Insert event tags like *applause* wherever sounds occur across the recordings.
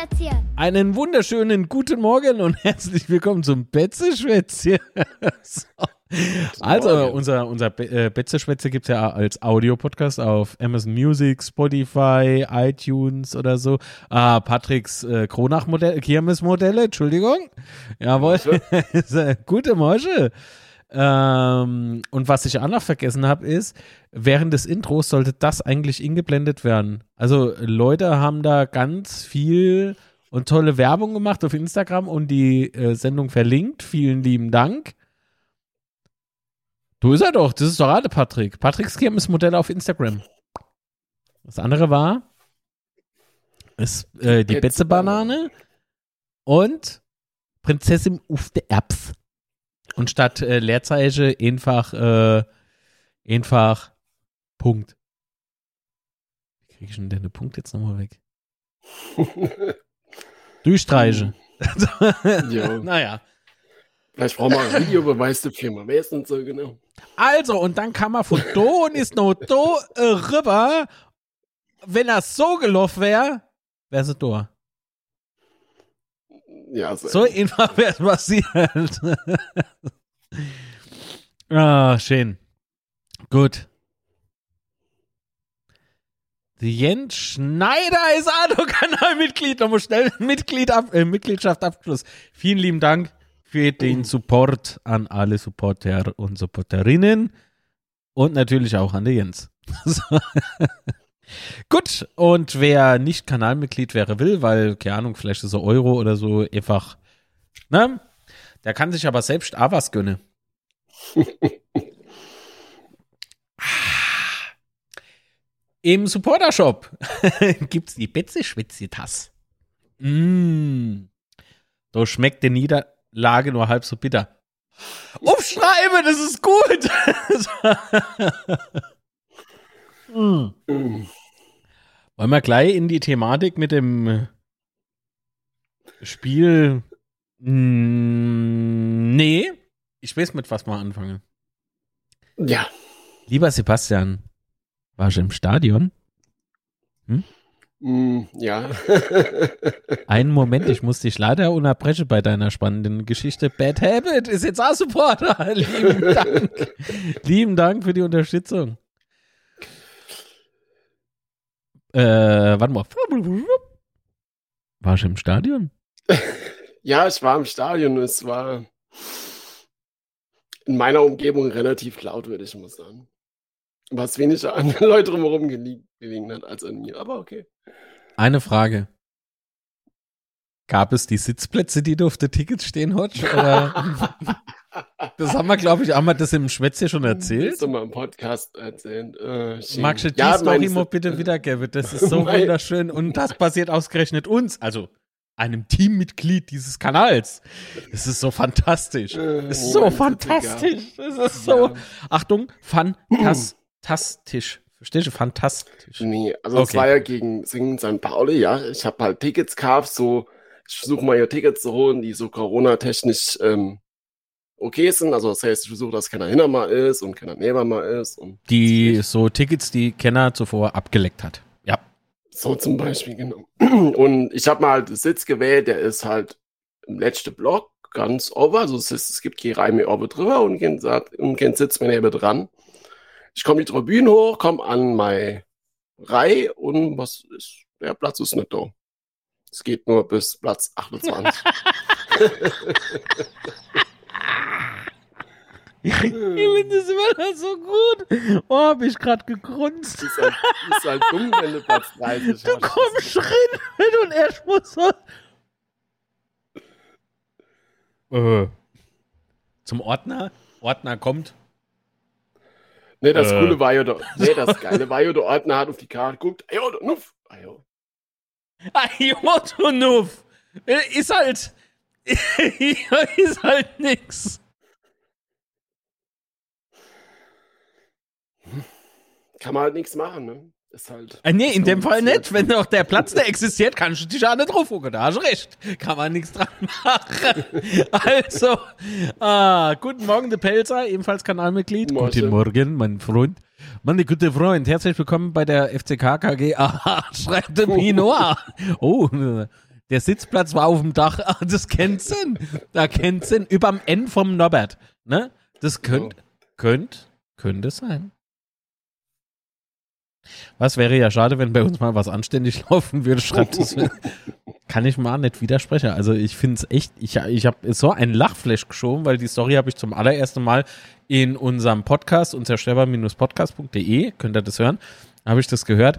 Betzeschwätzchen. Einen wunderschönen guten Morgen und *laughs* herzlich willkommen zum Betzeschwätzchen. so. Also, unser, unser Be äh, Betzeschwätze gibt es ja als Audiopodcast auf Amazon Music, Spotify, iTunes oder so. Ah, Patricks äh, Kronach-Modell, Kirmes-Modelle, Entschuldigung. Jawohl. *laughs* Gute Morsche. Ähm, und was ich auch noch vergessen habe, ist, während des Intros sollte das eigentlich ingeblendet werden. Also Leute haben da ganz viel und tolle Werbung gemacht auf Instagram und die äh, Sendung verlinkt. Vielen lieben Dank. Du ist er doch, das ist doch gerade Patrick. Patricks Modell auf Instagram. Das andere war ist äh, die Betze-Banane und Prinzessin auf der Erbs. Und statt äh, Leerzeichen einfach, äh, einfach Punkt. Wie kriege ich denn den Punkt jetzt nochmal weg? *laughs* Durchstreiche. *laughs* ja. *laughs* naja. Vielleicht brauchen wir einen Videobeweis dafür, mal wer ist denn so genau. Also, und dann kann man von do und ist noch do äh, rüber. Wenn das so gelaufen wäre, wäre es do. Ja, so, So einfach wäre es passiert. ah, schön. Gut. Jens Schneider ist Ado-Kanalmitglied. Nochmal schnell Mitglied ab, äh, Mitgliedschaft Abschluss. Vielen lieben Dank für den Support an alle Supporter und Supporterinnen. Und natürlich auch an die Jens. *laughs* So. Gut, und wer nicht Kanalmitglied wäre will, weil, keine Ahnung, vielleicht ist er Euro oder so, einfach, ne? Der kann sich aber selbst auch was gönnen. *laughs* Im Supporter-Shop *laughs* gibt's die Betze-Schwitzi-Tass. Mm. Da schmeckt die Niederlage nur halb so bitter. Aufschreiben, das ist gut. *laughs* mm. Wollen wir gleich in die Thematik mit dem Spiel? Mm, nee, ich weiß mit was mal anfangen. Ja. Lieber Sebastian, warst du im Stadion? Mm, ja. *laughs* Einen Moment, ich muss dich leider unterbrechen bei deiner spannenden Geschichte. Bad Habit ist jetzt auch Supporter. *laughs* Lieben Dank. *laughs* Lieben Dank für die Unterstützung. Äh, warte mal. Warst du im Stadion? *laughs* ja, ich war im Stadion. Es war in meiner Umgebung relativ laut, würde ich mal sagen. Was weniger an *laughs* den Leuten drumherum gelegen, gelegen hat als an mir. Aber okay. Eine Frage. Gab es die Sitzplätze, die du auf den Tickets stehen hast? *laughs* Das haben wir, glaube ich, haben wir das im Schwätze schon erzählt. Das mal im Podcast erzählt. Äh. Magst du die Ja, Story mal bitte wiedergeben? Das ist so *laughs* wunderschön und das passiert ausgerechnet uns, also einem Teammitglied dieses Kanals. Es ist so fantastisch. Äh, Es ist so fantastisch. Es ist so. Ja. Achtung, fantastisch. Verstehst du? Fantastisch. Nee, also es Okay. war ja gegen Singen St. Pauli, ja. Ich habe halt Tickets gehabt, so, ich versuche mal hier Tickets zu holen, die so Corona-technisch ähm, okay sind. Also das heißt, ich versuche, dass keiner hinter mal ist und keiner neben mal ist. Und Die so Tickets, die Kenner zuvor abgeleckt hat. Ja. so zum Beispiel, genau. *clears throat* Und ich habe mal halt einen Sitz gewählt, der ist halt im letzten Block, ganz over. Also es, ist, es gibt Reihe mehr oben drüber und kein, und kein Sitz mehr neben dran. Ich komme die Tribüne hoch, komme an meine Reihe und was ist, der Platz ist nicht da. Es geht nur bis Platz 28. *laughs* *laughs* Ich finde das immer noch so gut. Oh, hab ich gerade gegrunzt. ist, halt, ist halt dumm, wenn du Platz 30 Du kommst rein und er muss so. Äh. Zum Ordner. Ordner kommt. Nee, das Äh. Coole war ja, der, nee, das Geile war ja, der Ordner hat auf die Karte geguckt. Ajo, der Nuff. Ajo. Ajotonuf. Ist halt. Ist halt nix. Kann man halt nichts machen, ne? Ist halt. Äh, nee, in dem Fall nicht. Wenn doch der Platz, der existiert, kannst du dich auch nicht drauf gucken. Da hast du recht. Kann man nichts dran machen. *laughs* Also, ah, guten Morgen, der Pelzer, ebenfalls Kanalmitglied. Morgen. Guten Morgen, mein Freund. Meine gute Freund, herzlich willkommen bei der FCK KG. Aha, schreibt der Pinot. Oh, Der Sitzplatz war auf dem Dach. Ach, *laughs* das kennt Sinn. Da kennt Sinn. Überm N vom Norbert. Ne? Das könnte, könnte, könnte sein. Was wäre ja schade, wenn bei uns mal was anständig *laughs* laufen würde, schreibt es. Kann ich mal nicht widersprechen. Also ich finde es echt, ich, ich habe so ein Lachflash geschoben, weil die Story habe ich zum allerersten Mal in unserem Podcast, unzerstörbar-podcast.de, könnt ihr das hören, habe ich das gehört.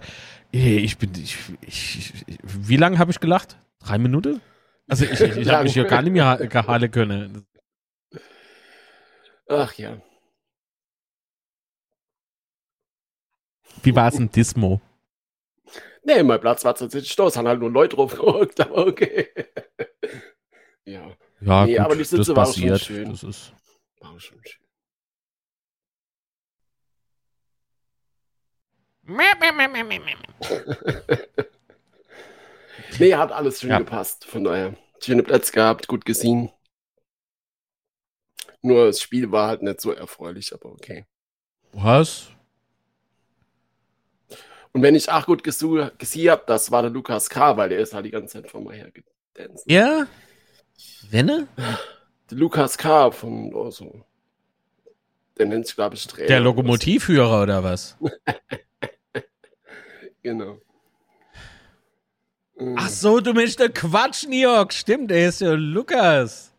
Ich bin, ich, ich, wie lange habe ich gelacht? Drei Minuten? Also ich, ich, ich *laughs* habe mich ja gar nicht mehr gehalle können. Ach ja. Wie war es ein Dismo? Nee, mein Platz war tatsächlich Stoß, haben halt nur Leute drauf gerückt, *laughs* aber okay. ja. Ja, nee, gut, aber die Sitze das passiert. Schon schön. Das ist war schon schön. *laughs* *laughs* nee, hat alles schön ja. gepasst. Von daher, schöne Plätze gehabt, gut gesehen. Nur das Spiel war halt nicht so erfreulich, aber okay. Was? Und wenn ich auch gut gesehen habe, das war der Lukas K., weil der ist halt die ganze Zeit von mir her gedanced. Ja? Wenne? *laughs* Der Lukas K. von, oh so. Der nennt sich, glaube ich, Trainer. Der Lokomotivführer oder was? *laughs* genau. Ach so, du bist der Quatsch, York. Stimmt, der ist ja Lukas.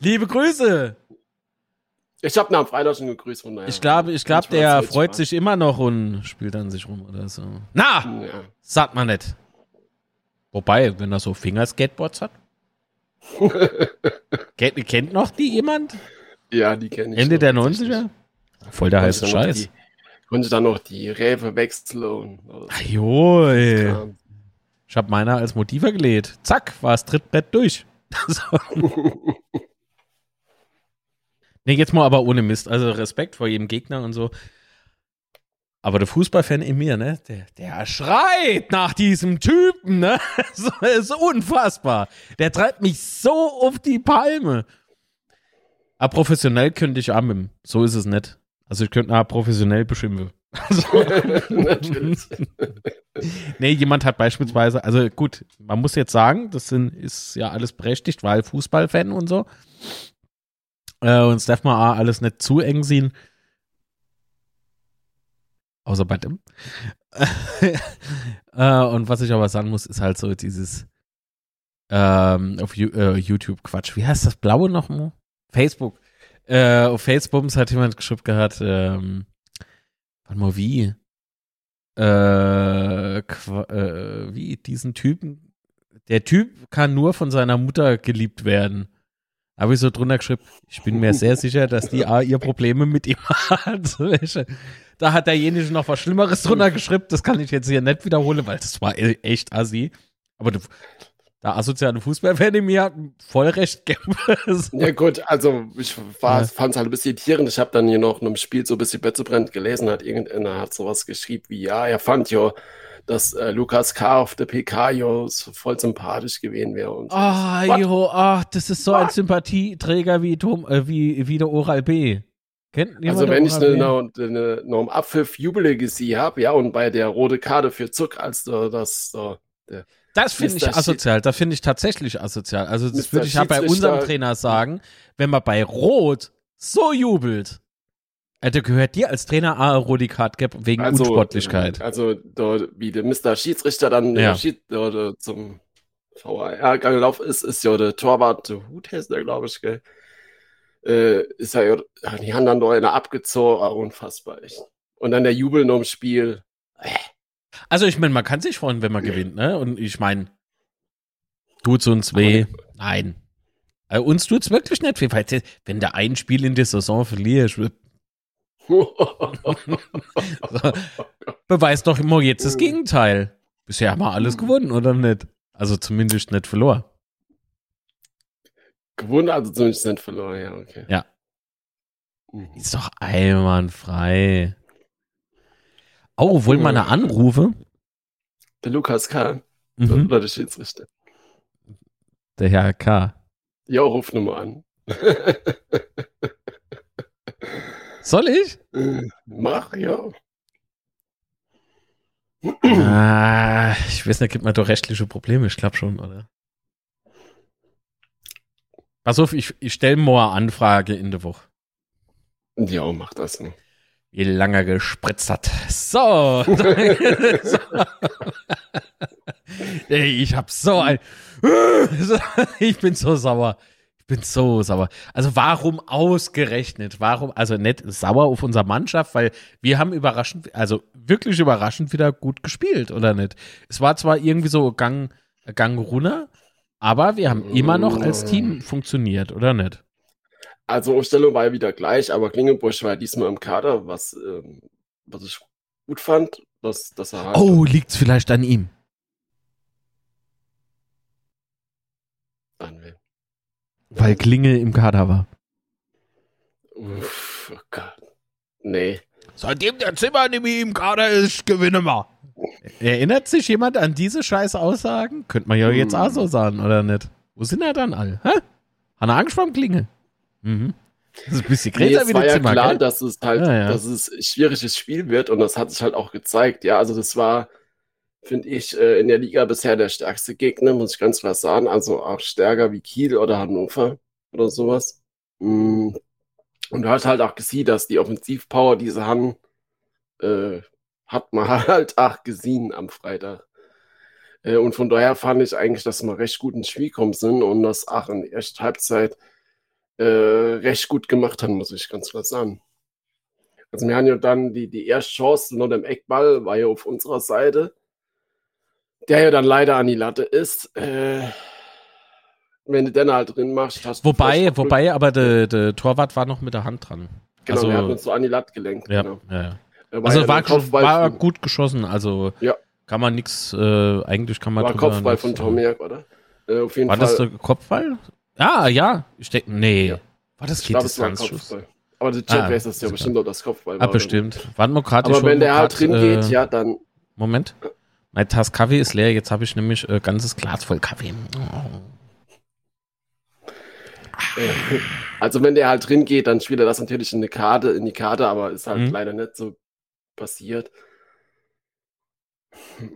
Liebe Grüße. Ich habe ihn am Freitag schon gegrüßt. Von daher. Ich glaube, ich glaub, der freut war. sich immer noch und spielt an sich rum oder so. Na, ja. sagt man nicht. Wobei, wenn er so Fingerskateboards hat. *laughs* kennt, kennt noch die jemand? Ja, die kenne ich. Ende der 90er? Voll der heiße Scheiß. Die, konnte dann noch die Räfe wechseln. Und, Ach jo, ey. Ich habe meiner als Motiver gelegt. Zack, war das Trittbrett durch. *laughs* nee, jetzt mal aber ohne Mist. Also Respekt vor jedem Gegner und so. Aber der Fußballfan in mir, ne, der, der schreit nach diesem Typen, ne? *laughs* Das ist unfassbar. Der treibt mich so auf die Palme. Aber professionell könnte ich ammen. So ist es nicht. Also ich könnte nach professionell beschimpfen. *laughs* Also, nee, jemand hat beispielsweise, also gut, man muss jetzt sagen, das sind, ist ja alles berechtigt, weil Fußballfan und so. Äh, und das darf man auch alles nicht zu eng sehen. Außer bei dem. *laughs* äh, und was ich aber sagen muss, ist halt so dieses ähm, auf uh, YouTube Quatsch. Wie heißt das blaue nochmal? Facebook. Äh, auf Facebook hat jemand geschrieben gehabt, ähm, warte mal, wie? Äh, äh, wie diesen Typen. Der Typ kann nur von seiner Mutter geliebt werden. Habe ich so drunter geschrieben, ich bin mir sehr sicher, dass die A ihr Probleme mit ihm hat. *laughs* Da hat derjenige noch was Schlimmeres drunter geschrieben. Das kann ich jetzt hier nicht wiederholen, weil das war e- echt assi. Aber du, der asoziale Fußballfan in mir hat voll recht *laughs* ja gut, also ich ja. fand es halt ein bisschen irritierend. Ich habe dann hier noch in einem Spiel so ein bisschen Betzebrennt gelesen, hat irgendeiner hat sowas geschrieben wie, ja, er fand ja, dass äh, Lukas K. auf der PK jo voll sympathisch gewesen wäre. Und ah, so. jo, ach, das ist so What? ein Sympathieträger wie, Tom, äh, wie, wie der Oral B. Kennt also wenn ich eine, eine, eine, noch im Abpfiff Jubel gesehen habe, ja, und bei der rote Karte für Zuck, als äh, das äh, der das finde ich asozial. Das finde ich tatsächlich asozial. Also das würde ich ja bei unserem Trainer sagen, wenn man bei Rot so jubelt. Also gehört dir als Trainer A rote Karte wegen also, Unsportlichkeit. Also dort, wie der Mr. Schiedsrichter dann ja. Schied, dort, zum VAR gelaufen ist, ist ja der Torwart, der Huthester, glaube ich, gell? Äh, ist ja, die haben dann da einer abgezogen, unfassbar echt. Und dann der Jubel noch im Spiel. Äh. Also ich meine, man kann sich freuen, wenn man gewinnt, ne? Und ich meine, tut's uns weh? Nein. Also uns tut's wirklich nicht weh, weil wenn der ein Spiel in der Saison verliert, so, *laughs* beweist doch immer jetzt das Gegenteil. Bisher haben wir alles gewonnen, oder nicht? Also zumindest nicht verloren. Gewonnen, also zumindest nicht verloren, ja, okay. Ja. Mhm. Ist doch einwandfrei. Oh, wollen wir eine Anrufe? Der Lukas K. Mhm. Oder der Schiedsrichter. Der Herr K. Ja, ruf nur an. *laughs* Soll ich? Mach, ja. ah, ich weiß nicht, gibt man doch rechtliche Probleme, ich glaube schon, oder? Pass auf, ich, ich stelle mal eine Anfrage in der Woche. Ja, mach das. Ne? Wie lange gespritzt hat. So. so. *laughs* Ey, ich hab so ein. *laughs* ich bin so sauer. Ich bin so sauer. Also warum ausgerechnet? Warum, also nicht sauer auf unsere Mannschaft, weil wir haben überraschend, also wirklich überraschend wieder gut gespielt, oder nicht? Es war zwar irgendwie so Gang, Gang runter, aber wir haben immer noch als Team funktioniert, oder nicht? Also Umstellung war ja wieder gleich, aber Klingenbusch war diesmal im Kader, was, ähm, was ich gut fand, dass, dass er halt Oh, liegt's vielleicht an ihm? An wem? Weil Klinge im Kader war. Uff, oh Gott. Nee. Seitdem der Zimmer mehr im Kader ist, gewinnen wir. Erinnert sich jemand an diese scheiß Aussagen? Könnte man ja hm. jetzt auch so sagen, oder nicht? Wo sind er dann alle? Hä? Hat er Angst vor dem Klinge? Mhm. Das ist ein bisschen *laughs* nee, wie war ja Zimmer, klar, gell? dass es halt, ja, ja. dass es ein schwieriges Spiel wird und das hat sich halt auch gezeigt. Ja, also das war, finde ich, äh, in der Liga bisher der stärkste Gegner, muss ich ganz klar sagen. Also auch stärker wie Kiel oder Hannover oder sowas. Mm. Und du hast halt auch gesehen, dass die Offensivpower, die sie haben, äh, hat man *laughs* halt auch gesehen am Freitag. Äh, und von daher fand ich eigentlich, dass wir recht gut ins Spiel gekommen sind und das auch in der ersten Halbzeit äh, recht gut gemacht haben, muss ich ganz klar sagen. Also wir haben ja dann die, die erste Chance nur dem Eckball, war ja auf unserer Seite, der ja dann leider an die Latte ist. Äh, wenn du den halt drin machst, hast wobei, du Wobei, aber der, der Torwart war noch mit der Hand dran. Genau, also, er hat uns so an die Latte gelenkt. Ja, genau. ja, ja. War also ja war, war gut geschossen, also ja. kann man nichts, äh, eigentlich kann man War Kopfball von Tomiak, oder? Äh, auf jeden war Fall. das der Kopfball? Ah, ja. Ich denke, nee. Ja. War das geht das Kopfball. Aber der Chat ah, weiß das ja bestimmt auch das Kopfball. Ah, bestimmt. Wir gerade Aber wenn der halt drin geht, äh, ja, dann. Moment. Mein Tass Kaffee ist leer, jetzt habe ich nämlich äh, ganzes Glas voll Kaffee. Also wenn der halt drin geht, dann spielt er das natürlich in eine Karte, in die Karte, aber ist halt mhm. leider nicht so passiert.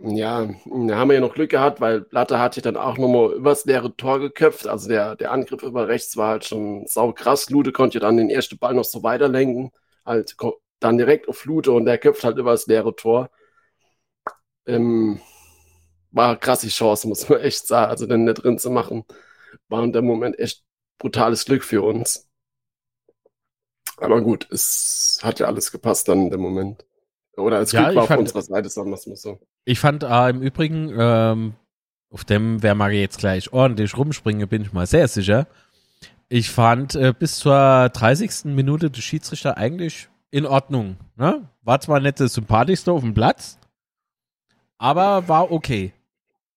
Ja, da haben wir ja noch Glück gehabt, weil Platte hat sich dann auch nochmal übers leere Tor geköpft. Also der, der Angriff über rechts war halt schon sau krass. Lute konnte dann den ersten Ball noch so weiterlenken. Halt dann direkt auf Lute und der köpft halt übers leere Tor. Ähm, war eine krasse Chance, muss man echt sagen. Also den nicht drin zu machen, war in dem Moment echt brutales Glück für uns. Aber gut, es hat ja alles gepasst dann in dem Moment. Oder als ja, Glück war auf fand, unserer Seite, sagen wir es mal so. Ich fand äh, im Übrigen, ähm, auf dem wer mag jetzt gleich ordentlich rumspringen, bin ich mal sehr sicher. Ich fand äh, bis zur 30. Minute des Schiedsrichter eigentlich in Ordnung. Ne? War zwar nicht das sympathischste auf dem Platz, aber war okay.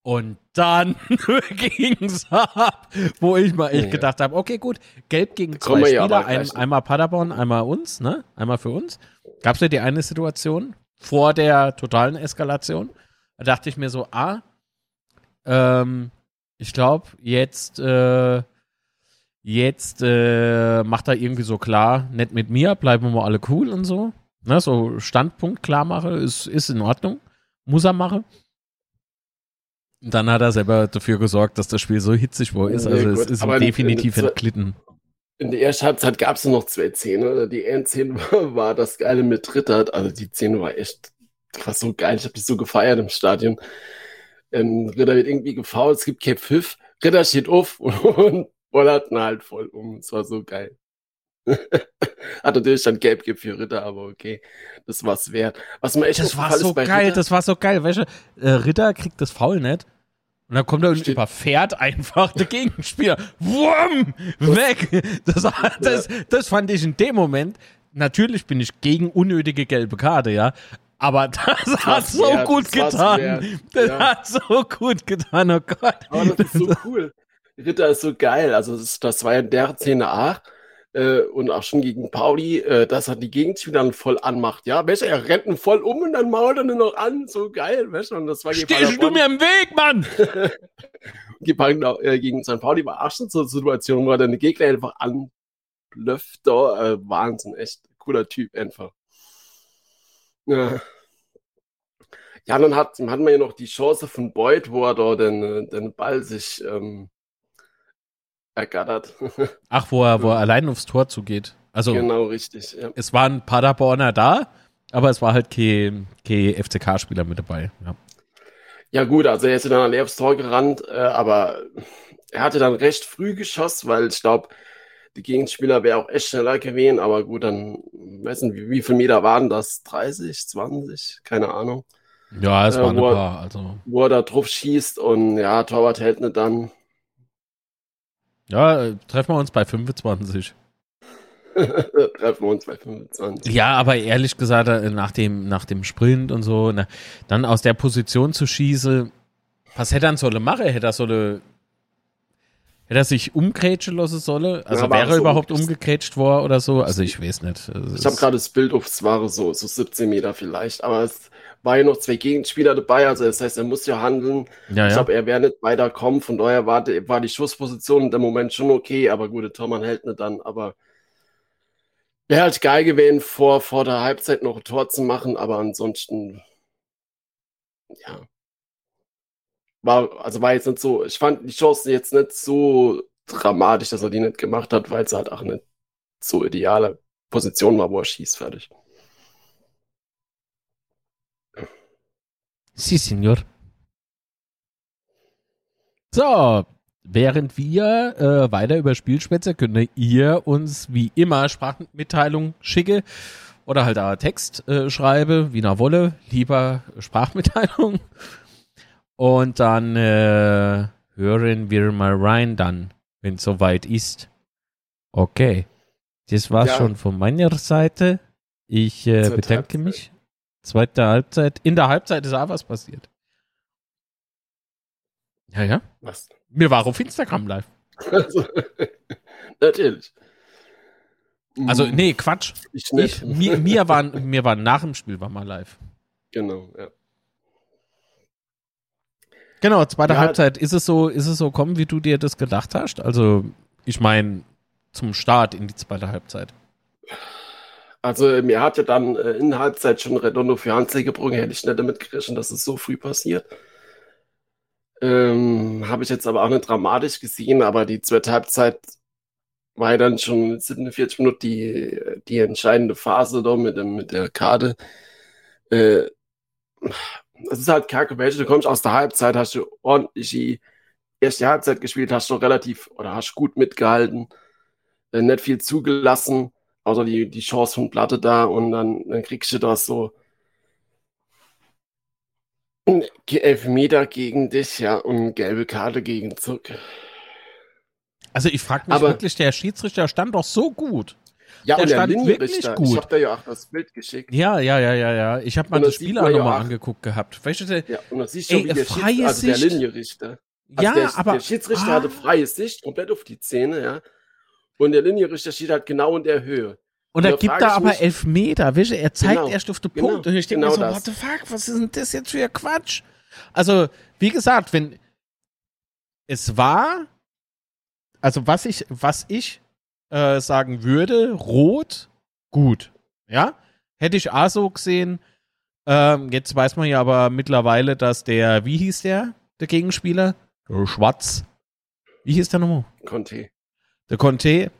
Und dann *laughs* ging es ab, wo ich mal echt gedacht habe, okay, gut, gelb gegen zwei Spieler, ein, einmal Paderborn, einmal uns, ne? Einmal für uns. Gab es ja die eine Situation vor der totalen Eskalation. Da dachte ich mir so, ah, ähm, ich glaube, jetzt, äh, jetzt äh, macht er irgendwie so klar, nicht mit mir, bleiben wir mal alle cool und so. Ne, so Standpunkt klar mache, ist, ist in Ordnung. Muss er machen. Dann hat er selber dafür gesorgt, dass das Spiel so hitzig wo ist. Also ja, es ist definitiv entglitten. In der ersten Halbzeit gab es noch zwei Szenen. Die Endszene *laughs* war, war das Geile mit Rittert. Also die Szene war echt, war so geil. Ich habe die so gefeiert im Stadion. Ähm, Ritter wird irgendwie gefault, es gibt kein Pfiff. Ritter steht auf und, *laughs* und bollert ihn halt voll um. Es war so geil. *laughs* Hat natürlich dann gelb gibt für Ritter, aber okay, das war's wert. Was mir echt das war so geil, Ritter, das war so geil. Welche äh, Ritter kriegt das Foul nicht? Und dann kommt er und überfährt einfach *laughs* der Gegenspieler. Wumm! Weg! Das, das, das fand ich in dem Moment. Natürlich bin ich gegen unnötige gelbe Karte, ja. Aber das, das hat so wert, gut getan. Das ja. hat so gut getan, oh Gott. Aber das ist so cool. Ritter ist so geil. Also das, das war ja in der Szene auch äh, und auch schon gegen Pauli, äh, dass er die Gegenspieler dann voll anmacht. Ja, weißt du, er rennt ihn voll um und dann mault er nur noch an. So geil, weißt du, und das war Stehst du mir im Weg, Mann! *laughs* *laughs* gegen, äh, gegen St. Pauli war auch schon so eine Situation, wo er dann die Gegner einfach anblöfft. Da, äh, Wahnsinn, echt cooler Typ einfach. Ja. Ja, dann hat, hat man ja noch die Chance von Boyd, wo er da den, den Ball sich ähm, ergattert. *laughs* Ach, wo er, wo er allein aufs Tor zugeht. Also, genau, richtig. Ja. es waren Paderborner da, aber es war halt kein, kein FCK-Spieler mit dabei. Ja. Ja, gut, also er ist dann allein aufs Tor gerannt, äh, aber er hatte dann recht früh geschossen, weil ich glaube, die Gegenspieler wäre auch echt schneller gewesen, aber gut, dann, weiß nicht, wie, wie viele Meter waren das? 30, 20? Keine Ahnung. Ja, es Äh, waren ein wo er- paar. Also, Wo er da drauf schießt und ja, Torwart hält nicht dann. Ja, treffen wir uns bei 25. *laughs* Treffen wir uns bei 25. Ja, aber ehrlich gesagt, äh, nach dem, nach dem Sprint und so, ne, dann aus der Position zu schießen, was hätte er sollen machen? Hätte er sollen, hätte er sich umgrätschen lassen sollen? Also Ja, wäre er so überhaupt umgrätscht. umgegrätscht worden oder so? Also ich weiß nicht. Es Ich habe gerade das Bild auf, es waren so, so 17 Meter vielleicht, aber es war ja noch zwei Gegenspieler dabei, also das heißt, er muss ja handeln. ja, Ich ja. glaube, er wäre nicht weiterkommen, von daher war, die- war die Schussposition dem Moment schon okay, aber gut, der Tormann hält nicht dann, aber wäre halt geil gewesen, vor, vor der Halbzeit noch ein Tor zu machen, aber ansonsten, ja. War, also war jetzt nicht so, ich fand die Chance jetzt nicht so dramatisch, dass er die nicht gemacht hat, weil es halt auch nicht so ideale Position war, wo er schießt, fertig. Si, Senor. So, während wir äh, weiter über Spielschwätze, könnt ihr uns wie immer Sprachmitteilung schicken oder halt auch Text äh, schreiben, wie nach Wolle, lieber Sprachmitteilung. Und dann äh, hören wir mal rein dann, wenn es soweit ist. Okay. Das war's Ja. schon von meiner Seite. Ich äh, bedanke mich. Zweite Halbzeit. In der Halbzeit ist auch was passiert. Ja, ja. Was? Mir war auf Instagram live. Also, *laughs* natürlich. Also, Hm, nee, Quatsch. Ich Ich, mir, mir, waren, mir war nach dem Spiel war mal live. Genau, ja. Genau, zweite Ja. Halbzeit. Ist es so, ist es so kommen, wie du dir das gedacht hast? Also, ich meine, zum Start in die zweite Halbzeit. Also mir hat ja dann äh, in Halbzeit schon Redondo für Hansley gebrochen, hätte ich nicht damit gerechnet, dass es so früh passiert. Ähm, Habe ich jetzt aber auch nicht dramatisch gesehen, aber die zweite Halbzeit war ja dann schon 47 Minuten die, die entscheidende Phase da mit, dem, mit der Karte. Äh, es ist halt kacke, welche du kommst aus der Halbzeit, hast du ordentlich die erste Halbzeit gespielt, hast du relativ oder hast gut mitgehalten, äh, nicht viel zugelassen außer die, die Chance von Platte da und dann, dann kriegst du das so Elfmeter gegen dich, ja, und eine gelbe Karte gegen Zuck. Also, ich frage mich Aber- wirklich, der Schiedsrichter stand doch so gut. Ja, Der und der stand Linienrichter, wirklich gut. ich habe da ja auch das Bild geschickt. Ja, ja, ja, ja, ja. Ich habe mal das Spiel auch nochmal angeguckt gehabt. Weißt du, der- Ja, und das siehst du, Ey, wie der, Schieds also der Sicht. Linienrichter. Also ja, der, aber der Schiedsrichter Ah. hatte freie Sicht, komplett auf die Zähne, ja. Und der Linienrichter steht halt genau in der Höhe. Und er gibt da aber mich- weißt du, er zeigt Genau, erst auf den genau, Punkt und ich denke genau mir so, das. what the fuck, was ist denn das jetzt für ein Quatsch? Also, wie gesagt, wenn es war, also was ich, was ich äh, sagen würde, rot, gut, ja, hätte ich auch so gesehen, ähm, jetzt weiß man ja aber mittlerweile, dass der, wie hieß der, der Gegenspieler? Schwarz. Wie hieß der nochmal? Conte. Der Conte,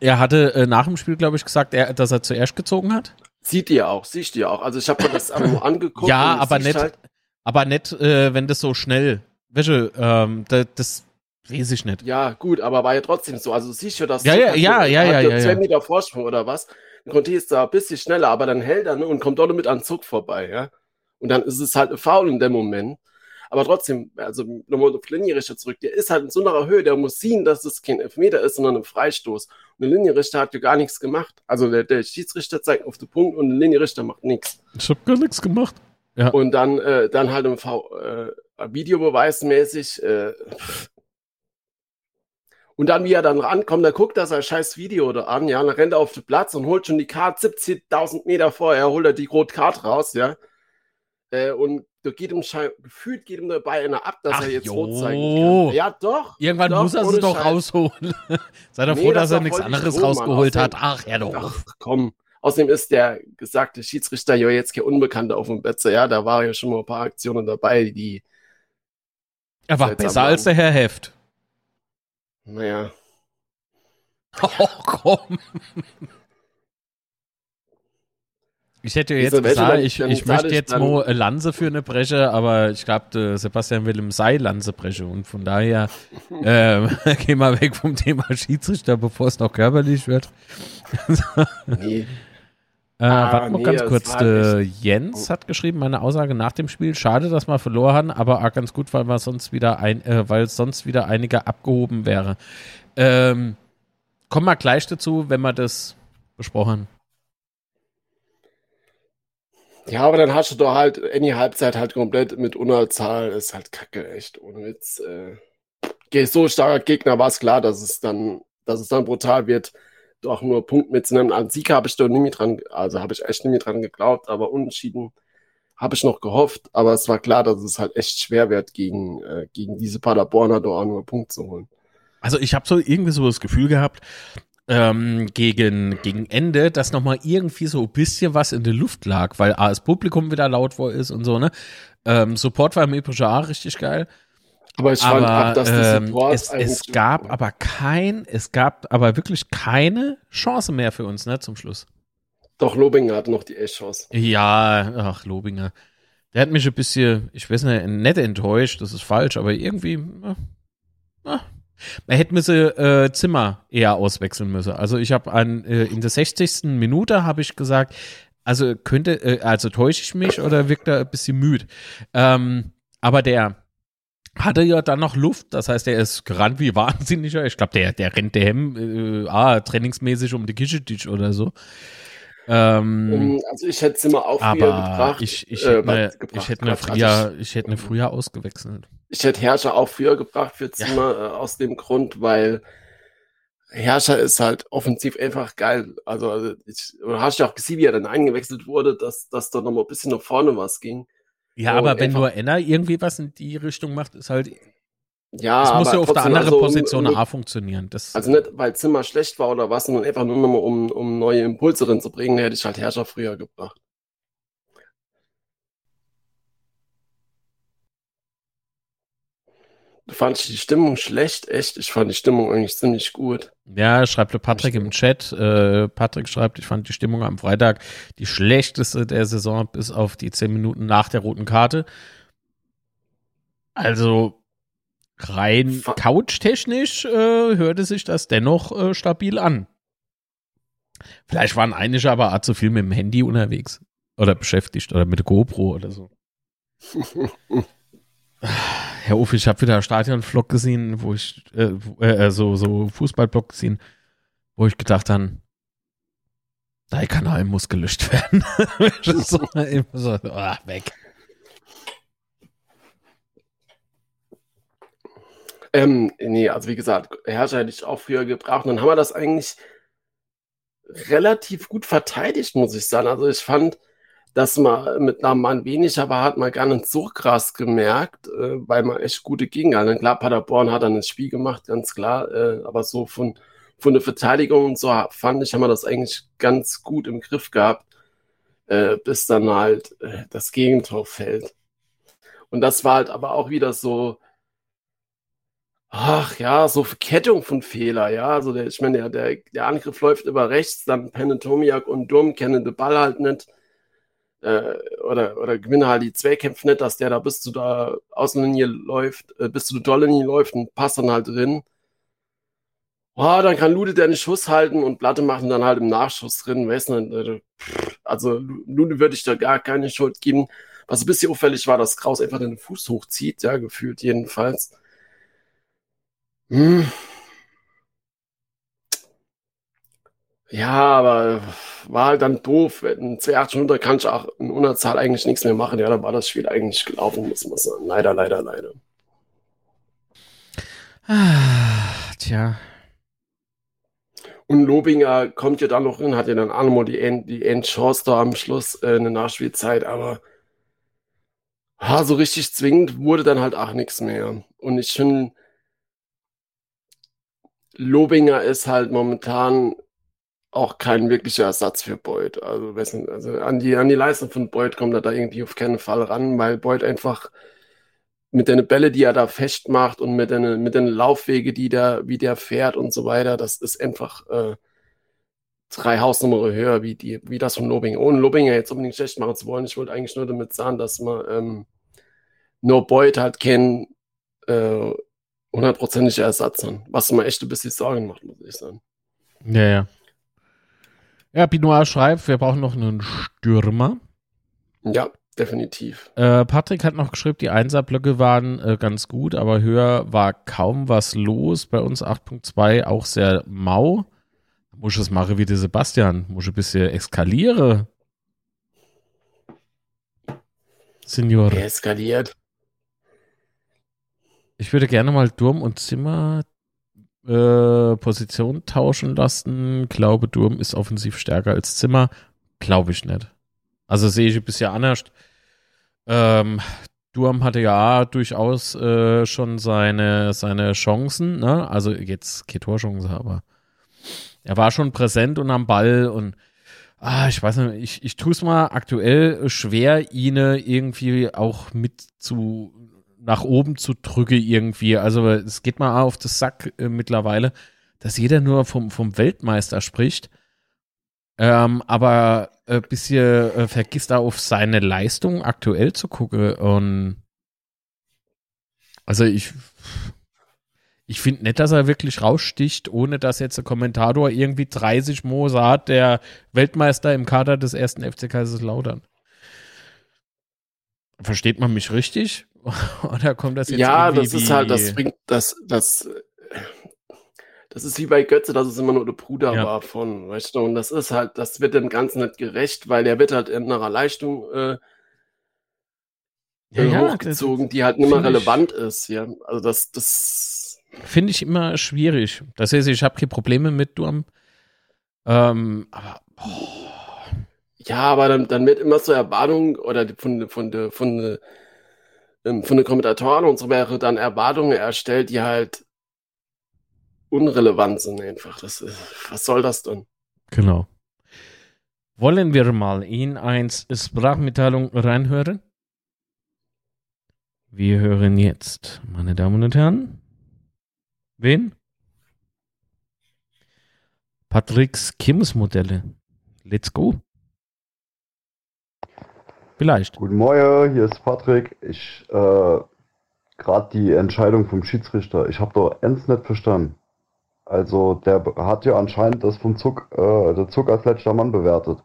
er hatte äh, nach dem Spiel, glaube ich, gesagt, er, dass er zuerst gezogen hat. Sieht ihr auch, siehst du ja auch. Also ich habe mir das *laughs* angeguckt. Ja, aber nicht, Halt, aber nicht, äh, wenn das so schnell. Welche, ähm, das, das weiß ich nicht. ja, gut, aber war ja trotzdem so. Also du siehst ja, dass Ja, ja, ja, ja, ja, ja, zwei. Meter Vorsprung oder was. Conte ist da ein bisschen schneller, aber dann hält er ne, und kommt dort mit an Zug vorbei, ja. Und dann ist es halt Foul in dem Moment. Aber trotzdem, also nochmal auf Linienrichter zurück, der ist halt in so einer Höhe, der muss sehen, dass es kein Elfmeter ist, sondern ein Freistoß. Und der Linienrichter hat ja gar nichts gemacht. Also der, der Schiedsrichter zeigt auf den Punkt und der Linienrichter macht nichts. Ich habe gar nichts gemacht. Und dann, äh, dann halt im v äh, Videobeweismäßig. Äh, und dann, wie er dann rankommt, da guckt er sein scheiß Video da an, ja, und dann rennt er auf den Platz und holt schon die Karte 17.000 Meter vorher, holt er die rote Karte raus, ja. Äh, und da geht ihm gefühlt geht ihm dabei einer ab, dass Ach, er jetzt jo. rot zeigen kann. Ja, doch. Irgendwann doch, muss er sie doch Scheiß. rausholen. *laughs* Sei doch Nee, froh, das dass er war nichts anderes Strom, Mann. rausgeholt hat. Ach, ja doch. Ach, komm. Außerdem ist der gesagte Schiedsrichter ja jetzt kein Unbekannter auf dem Betze. Ja, da waren ja schon mal ein paar Aktionen dabei, die. Er war besser als der Herr Heft. Naja. *laughs* Oh, komm. Ich hätte jetzt gesagt, ich, ich möchte jetzt mal eine Lanze für eine Breche, aber ich glaube, Sebastian will im Sei Lanze breche und von daher *laughs* äh, *laughs* gehen wir weg vom Thema Schiedsrichter, bevor es noch körperlich wird. *laughs* nee. Äh, ah, warte mal nee, ganz kurz. Äh, Jens hat geschrieben, meine Aussage nach dem Spiel. Schade, dass wir verloren haben, aber auch ganz gut, weil wir sonst wieder ein, äh, weil sonst wieder einiger abgehoben wäre. Ähm, kommen wir gleich dazu, wenn wir das besprochen haben. Ja, aber dann hast du doch halt die Halbzeit halt komplett mit Unterzahl. Ist halt kacke, echt. Ohne Witz. Äh, so starker Gegner war es klar, dass es dann, dass es dann brutal wird, doch nur Punkt mitzunehmen. An Sieg habe ich doch nie dran, also habe ich echt nie dran geglaubt, aber unentschieden habe ich noch gehofft. Aber es war klar, dass es halt echt schwer wird, gegen, äh, gegen diese Paderborner da auch nur Punkt zu holen. Also ich habe so irgendwie so das Gefühl gehabt, ähm, gegen, gegen Ende, dass nochmal irgendwie so ein bisschen was in der Luft lag, weil A, das Publikum wieder laut war ist und so, ne? Ähm, Support war im Epische A richtig geil. Aber ich fand aber, auch, dass der ähm, Support es, es gab aber kein, es gab aber wirklich keine Chance mehr für uns, ne, zum Schluss. Doch, Lobinger hat noch die Echt-Chance. Ja, ach, Lobinger. Der hat mich ein bisschen, ich weiß nicht, nett enttäuscht, das ist falsch, aber irgendwie, äh, äh, man hätte müsse äh, Zimmer eher auswechseln müssen. Also ich habe an äh, in der 60. Minute habe ich gesagt, also könnte, äh, also täusche ich mich oder wirkt er ein bisschen müde. Ähm, aber der hatte ja dann noch Luft, das heißt, er ist gerannt wie wahnsinniger. Ich glaube, der, der rennt der Hemm, äh, ah, trainingsmäßig um die Küchentisch oder so. Ähm, also ich hätte Zimmer auch früher gebracht. Ich, ich, hätte äh, gebracht, ich hätte eine früher, ich hätte eine früher ausgewechselt. Ich hätte Herrscher auch früher gebracht für Zimmer ja. äh, aus dem Grund, weil Herrscher ist halt offensiv einfach geil. Also, also ich, du hast ja auch gesehen, wie er dann eingewechselt wurde, dass, dass da noch mal ein bisschen nach vorne was ging. Ja, aber wenn nur Enner irgendwie was in die Richtung macht, ist halt ja, das muss ja auf der anderen also Position um, A funktionieren. Das also nicht, weil Zimmer schlecht war oder was, sondern einfach nur nochmal, um, um neue Impulse drin zu bringen, hätte ich halt Herrscher früher gebracht. Du fandest die Stimmung schlecht? Echt? Ich fand die Stimmung eigentlich ziemlich gut. Ja, schreibt der Patrick im Chat. Äh, Patrick schreibt, ich fand die Stimmung am Freitag die schlechteste der Saison bis auf die zehn Minuten nach der roten Karte. Also, rein couchtechnisch äh, hörte sich das dennoch äh, stabil an. Vielleicht waren einige aber auch zu viel mit dem Handy unterwegs oder beschäftigt oder mit der GoPro oder so. *laughs* Herr Uff, ich habe wieder Stadion-Vlog gesehen, wo ich äh, äh, so so Fußball-Vlog gesehen, wo ich gedacht habe, dein Kanal muss gelöscht werden. *laughs* so, so, oh, weg. Ähm, nee, also wie gesagt, Herrscher hätte ich auch früher gebraucht. Und dann haben wir das eigentlich relativ gut verteidigt, muss ich sagen. Also ich fand, dass man mit einem Mann weniger war, hat man gar nicht so krass gemerkt, äh, weil man echt gute Gegner. Klar, Paderborn hat dann das Spiel gemacht, ganz klar, äh, aber so von, von der Verteidigung und so fand ich, haben wir das eigentlich ganz gut im Griff gehabt, äh, bis dann halt äh, das Gegentor fällt. Und das war halt aber auch wieder so, Ach ja, so Verkettung von Fehler, ja. Also der, ich meine, der, der, der Angriff läuft über rechts, dann Penetomiak und Dumm kennen den Ball halt nicht. Äh, oder, oder gewinnen halt die Zweikämpfe nicht, dass der da bis zu der Außenlinie läuft, äh, bis zu der Torlinie läuft und passt dann halt drin. Oh, dann kann Lude den Schuss halten und Platte machen dann halt im Nachschuss drin. Weiß nicht, äh, also Lude würde ich da gar keine Schuld geben. Was ein bisschen auffällig war, dass Kraus einfach den Fuß hochzieht, ja, gefühlt jedenfalls. Hm. Ja, aber war halt dann doof. In 2,800 kann ich auch in Unterzahl eigentlich nichts mehr machen. Ja, da war das Spiel eigentlich gelaufen, muss man sagen. Leider, leider, leider. Ah, tja. Und Lobinger kommt ja dann noch hin, hat ja dann auch nochmal die, End, die Endchance da am Schluss, äh, eine Nachspielzeit, aber ha, so richtig zwingend wurde dann halt auch nichts mehr. Und ich finde, Lobinger ist halt momentan auch kein wirklicher Ersatz für Boyd. Also, also an, die, an die Leistung von Boyd kommt er da irgendwie auf keinen Fall ran, weil Boyd einfach mit den Bälle, die er da festmacht und mit den, mit den Laufwege, die der, wie der fährt und so weiter, das ist einfach äh, drei Hausnummern höher wie, die, wie das von Lobinger. Ohne Lobinger jetzt unbedingt schlecht machen zu wollen. Ich wollte eigentlich nur damit sagen, dass man ähm, nur Boyd halt kennen äh, hundertprozentige Ersatz hat. Was man echt ein bisschen Sorgen macht, muss ich sagen. Ja, ja. Ja, Binoir schreibt, wir brauchen noch einen Stürmer. Ja, definitiv. Äh, Patrick hat noch geschrieben, die Einserblöcke waren äh, ganz gut, aber höher war kaum was los. Bei uns 8.2 auch sehr mau. Muss ich es machen wie der Sebastian. Muss ich ein bisschen eskaliere. Senior. Eskaliert. Ich würde gerne mal Durm und Zimmer äh, Position tauschen lassen. Glaube, Durm ist offensiv stärker als Zimmer. Glaube ich nicht. Also sehe ich ein bisschen anders. Ähm, Durm hatte ja durchaus äh, schon seine, seine Chancen, ne? Also jetzt keine Torchance, aber er war schon präsent und am Ball und ah, ich weiß nicht, ich, ich tue es mal aktuell schwer, ihn irgendwie auch mit zu nach oben zu drücke irgendwie. Also es geht mal auf das Sack äh, mittlerweile, dass jeder nur vom, vom Weltmeister spricht. Ähm, aber äh, bisschen äh, vergisst da auf seine Leistung aktuell zu gucken. Und also ich, ich finde nicht, dass er wirklich raussticht, ohne dass jetzt der Kommentator irgendwie 30 Mose hat, der Weltmeister im Kader des ersten FC Kaiserslautern. Versteht man mich richtig? *laughs* Oder kommt das jetzt Ja, das ist halt, das bringt, das, das, das ist wie bei Götze, dass es immer nur der Bruder ja. war von, weißt du, und das ist halt, das wird dem Ganzen nicht gerecht, weil der wird halt in einer Leistung äh, ja, ja, hochgezogen, die halt nicht mehr relevant ich, ist, ja. Also das, das finde ich immer schwierig. Das heißt, ich habe keine Probleme mit Durm. Ähm, aber oh. ja, aber dann, dann wird immer so Erwartung oder von, von, von, von von den Kommentatoren und so wäre dann Erwartungen erstellt, die halt unrelevant sind einfach. Das ist, was soll das denn? Genau. Wollen wir mal in eins Sprachmitteilung reinhören? Wir hören jetzt, meine Damen und Herren. Wen? Patricks Kims Modelle. Let's go. Vielleicht. Guten Morgen, hier ist Patrick. Ich, äh, gerade die Entscheidung vom Schiedsrichter, ich habe da ernst nicht verstanden. Also, der hat ja anscheinend das vom Zug, äh, der Zug als letzter Mann bewertet.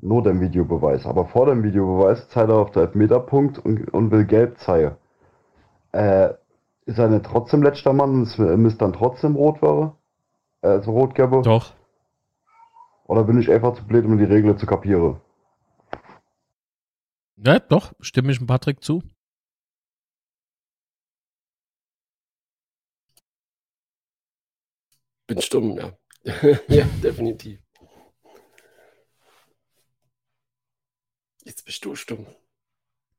Nur den Videobeweis. Aber vor dem Videobeweis zeigt er auf den Elfmeterpunkt und, und will gelb zeigen. Äh, ist er nicht trotzdem letzter Mann und es müsste dann trotzdem rot wäre? Also rot gäbe? Doch. Oder bin ich einfach zu blöd, um die Regeln zu kapieren? Ja, doch, stimme ich dem Patrick zu. Bin stumm, ja. *laughs* ja, definitiv. Jetzt bist du stumm.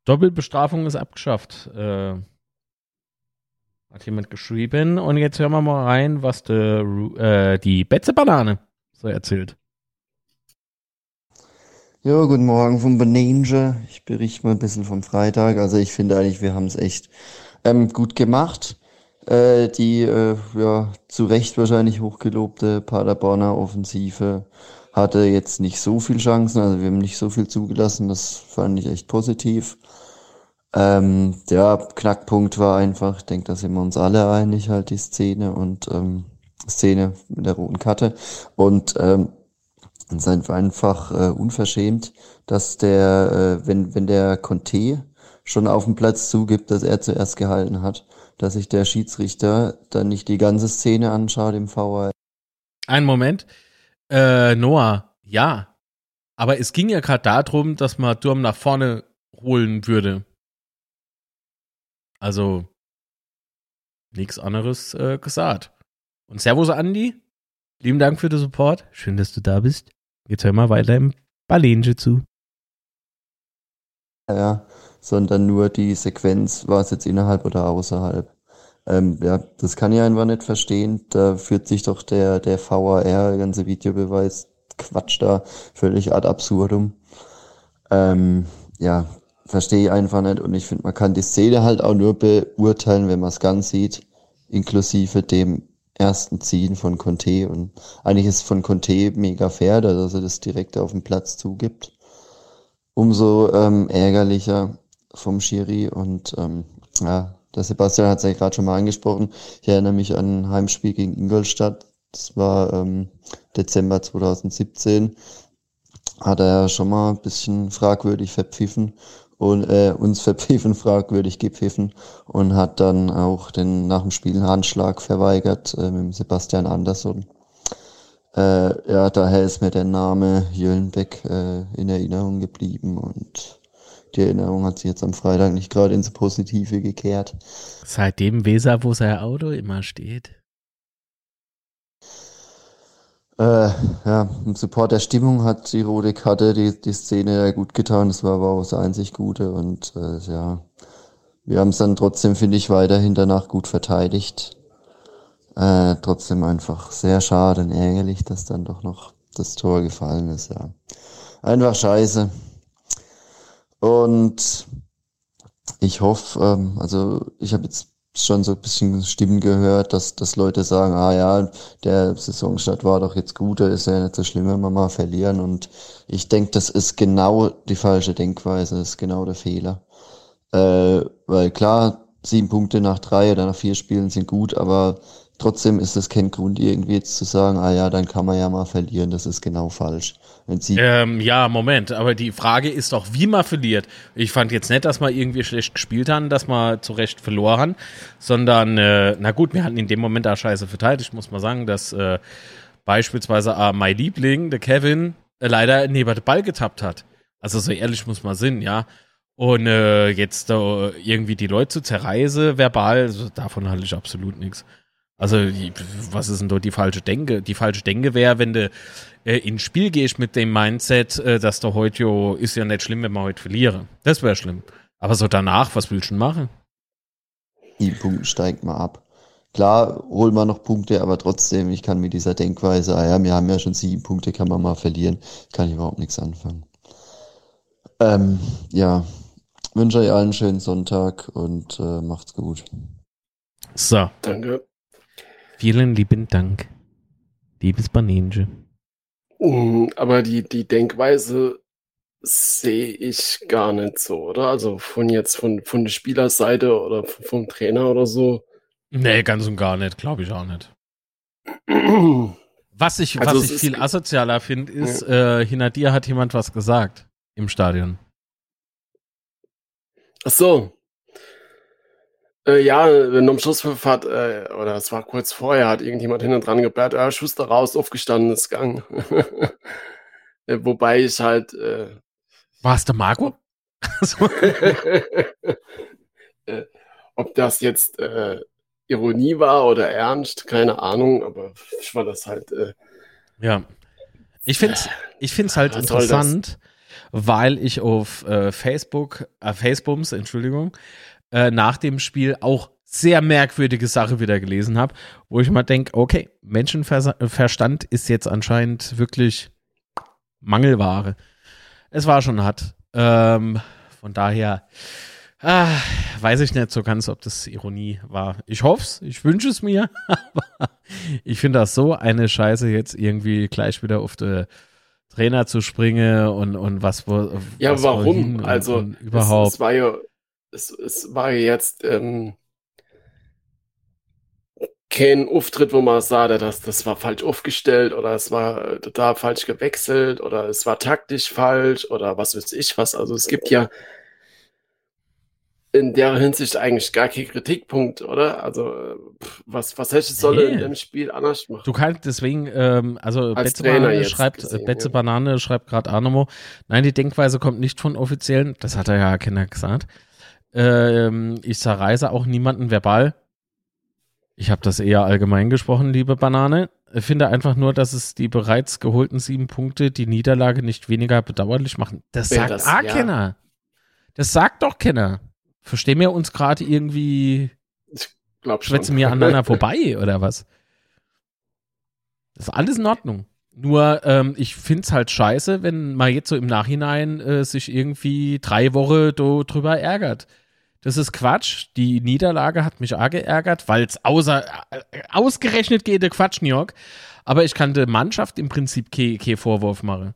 Doppelbestrafung ist abgeschafft. Äh, hat jemand geschrieben. Und jetzt hören wir mal rein, was de, äh, die Betze Banane so erzählt. Ja, guten Morgen vom Benange. Ich berichte mal ein bisschen vom Freitag. Also ich finde eigentlich, wir haben es echt ähm, gut gemacht. Äh, die äh, ja zu Recht wahrscheinlich hochgelobte Paderborner Offensive hatte jetzt nicht so viel Chancen. Also wir haben nicht so viel zugelassen. Das fand ich echt positiv. Ähm, ja, Knackpunkt war einfach, ich denke, da sind wir uns alle einig, halt die Szene und ähm, Szene mit der roten Karte. Und ähm, es ist einfach äh, unverschämt, dass der, äh, wenn, wenn der Conte schon auf dem Platz zugibt, dass er zuerst gehalten hat, dass sich der Schiedsrichter dann nicht die ganze Szene anschaut im VR. Ein Moment. Äh, Noah, ja. Aber es ging ja gerade darum, dass man Durm nach vorne holen würde. Also nichts anderes äh, gesagt. Und Servus, Andi. Lieben Dank für den Support. Schön, dass du da bist. Jetzt hören wir weiter im Balenje zu. Ja, sondern nur die Sequenz, war es jetzt innerhalb oder außerhalb. Ähm, ja, das kann ich einfach nicht verstehen. Da führt sich doch der, der VAR, der ganze Videobeweis, Quatsch da, völlig ad absurdum. Ähm, ja, verstehe ich einfach nicht. Und ich finde, man kann die Szene halt auch nur beurteilen, wenn man es ganz sieht, inklusive dem ersten Ziehen von Conte. Und eigentlich ist von Conte mega fair, dass er das direkt auf dem Platz zugibt. Umso ähm, ärgerlicher vom Schiri. Und ähm, ja, der Sebastian hat es ja gerade schon mal angesprochen. Ich erinnere mich an ein Heimspiel gegen Ingolstadt. Das war ähm, Dezember 2017. Hat er ja schon mal ein bisschen fragwürdig verpfiffen und äh, uns *laughs* verpfiffen, fragwürdig gepfiffen und hat dann auch den nach dem Spiel Handschlag verweigert äh, mit Sebastian Andersson. Äh, ja, daher ist mir der Name Jöllenbeck äh, in Erinnerung geblieben und die Erinnerung hat sich jetzt am Freitag nicht gerade ins Positive gekehrt. Seitdem Weser, wo sein Auto immer steht. Äh, ja, im Support der Stimmung hat die rote Karte die, die Szene gut getan. Das war aber auch das einzig Gute. Und äh, ja, wir haben es dann trotzdem, finde ich, weiterhin danach gut verteidigt. Äh, trotzdem einfach sehr schade und ärgerlich, dass dann doch noch das Tor gefallen ist. Ja, einfach scheiße. Und ich hoffe, ähm, also ich habe jetzt schon so ein bisschen Stimmen gehört, dass, dass Leute sagen, ah ja, der Saisonstart war doch jetzt gut, da ist ja nicht so schlimm, wenn wir mal verlieren. Und ich denke, das ist genau die falsche Denkweise, das ist genau der Fehler. Äh, weil klar, sieben Punkte nach drei oder nach vier Spielen sind gut, aber trotzdem ist das kein Grund, irgendwie jetzt zu sagen, ah ja, dann kann man ja mal verlieren, das ist genau falsch. Ähm, ja, Moment, aber die Frage ist doch, wie man verliert. Ich fand jetzt nicht, dass wir irgendwie schlecht gespielt haben, dass wir zu Recht verloren haben, sondern, äh, na gut, wir hatten in dem Moment da scheiße verteidigt. Ich muss mal sagen, dass äh, beispielsweise äh, mein Liebling, der Kevin, äh, leider neben den Ball getappt hat. Also so ehrlich muss man sind, ja. Und äh, jetzt äh, irgendwie die Leute zu zerreise, verbal, also davon halte ich absolut nichts. Also, was ist denn dort die falsche Denke? Die falsche Denke wäre, wenn du äh, ins Spiel gehst mit dem Mindset, äh, dass du heute, jo, ist ja nicht schlimm, wenn wir heute verlieren. Das wäre schlimm. Aber so danach, was willst du denn machen? Die Punkte steigt mal ab. Klar, holen wir noch Punkte, aber trotzdem, ich kann mit dieser Denkweise, ah ja, wir haben ja schon sieben Punkte, kann man mal verlieren, kann ich überhaupt nichts anfangen. Ähm, ja, wünsche euch allen einen schönen Sonntag und äh, macht's gut. So. Danke. Vielen lieben Dank, liebes Baninje. Mm, aber die, die Denkweise sehe ich gar nicht so, oder? Also von jetzt von, von der Spielerseite oder vom Trainer oder so. Nee, ganz und gar nicht, glaube ich auch nicht. *clears throat* Was ich, also was ich viel asozialer finde, ist, ja. äh, hinter dir hat jemand was gesagt im Stadion. Ach so. Äh, ja, wenn am Schlusspfiff hat, äh, oder es war kurz vorher, hat irgendjemand hinten dran geblärt, ja, Schuster raus, aufgestanden ist Gang. *laughs* äh, wobei ich halt. Äh, war es der Marco? *laughs* äh, ob das jetzt äh, Ironie war oder ernst, keine Ahnung, aber ich war das halt. Äh, ja. Ich finde es ich find's halt interessant, weil ich auf äh, Facebook, äh, Facebooks, Entschuldigung, äh, nach dem Spiel auch sehr merkwürdige Sache wieder gelesen habe, wo ich mal denke, okay, Menschenverstand ist jetzt anscheinend wirklich Mangelware. Es war schon hart. Ähm, von daher ah, weiß ich nicht so ganz, ob das Ironie war. Ich hoffe es, ich wünsche es mir, *laughs* aber ich finde das so eine Scheiße, jetzt irgendwie gleich wieder auf den Trainer zu springen und, und was, wo, ja, was warum? also und überhaupt. Es, es war ja es, es war jetzt ähm, kein Auftritt, wo man sah, dass das war falsch aufgestellt oder es war total falsch gewechselt oder es war taktisch falsch oder was weiß ich was. Also es gibt ja in der Hinsicht eigentlich gar keinen Kritikpunkt, oder? Also was, was hätte soll hey. in dem Spiel anders machen? Du kannst deswegen, ähm, also Als Betze Banane schreibt, gesehen, Betze ja. Banane schreibt gerade Animo, nein, die Denkweise kommt nicht von offiziellen, das hat er ja keiner gesagt. Ähm, ich zerreiße auch niemanden verbal. Ich habe das eher allgemein gesprochen, liebe Banane. Ich finde einfach nur, dass es die bereits geholten sieben Punkte die Niederlage nicht weniger bedauerlich machen. Das sagt das, auch ja. keiner. Das sagt doch keiner. Verstehen wir uns gerade irgendwie Glaub schon. Schwätzen wir aneinander vorbei oder was? Das *laughs* ist alles in Ordnung. Nur, ähm, ich find's halt scheiße, wenn man jetzt so im Nachhinein äh, sich irgendwie drei Wochen do, drüber ärgert. Das ist Quatsch. Die Niederlage hat mich auch geärgert, weil es außer äh, ausgerechnet geht der Quatsch, New York. Aber ich kann der Mannschaft im Prinzip keinen Vorwurf machen.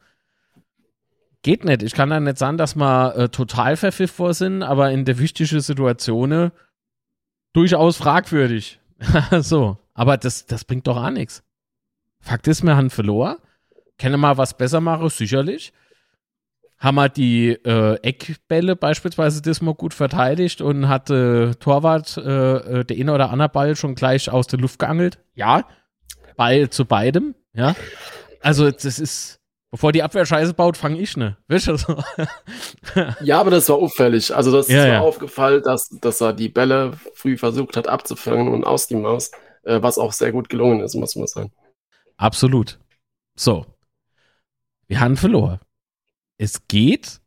Geht nicht. Ich kann da nicht sagen, dass wir äh, total verpfiff vor sind, aber in der wichtigen Situation äh, durchaus fragwürdig. *laughs* so. Aber das, das bringt doch auch nichts. Fakt ist, wir haben verloren. Können wir mal was besser machen? Sicherlich. Haben wir die äh, Eckbälle beispielsweise diesmal gut verteidigt und hat äh, Torwart äh, äh der eine oder andere Ball schon gleich aus der Luft geangelt? Ja. Ball zu beidem. Ja. Also, das ist Bevor die Abwehr Scheiße baut, fange ich ne. Weißt du so? *laughs* ja, aber das war auffällig. Also das Ja, ist mir ja. aufgefallen, dass, dass er die Bälle früh versucht hat abzufangen und aus die Maus, äh, was auch sehr gut gelungen ist, muss man sagen. Absolut. So. Wir haben verloren. Es geht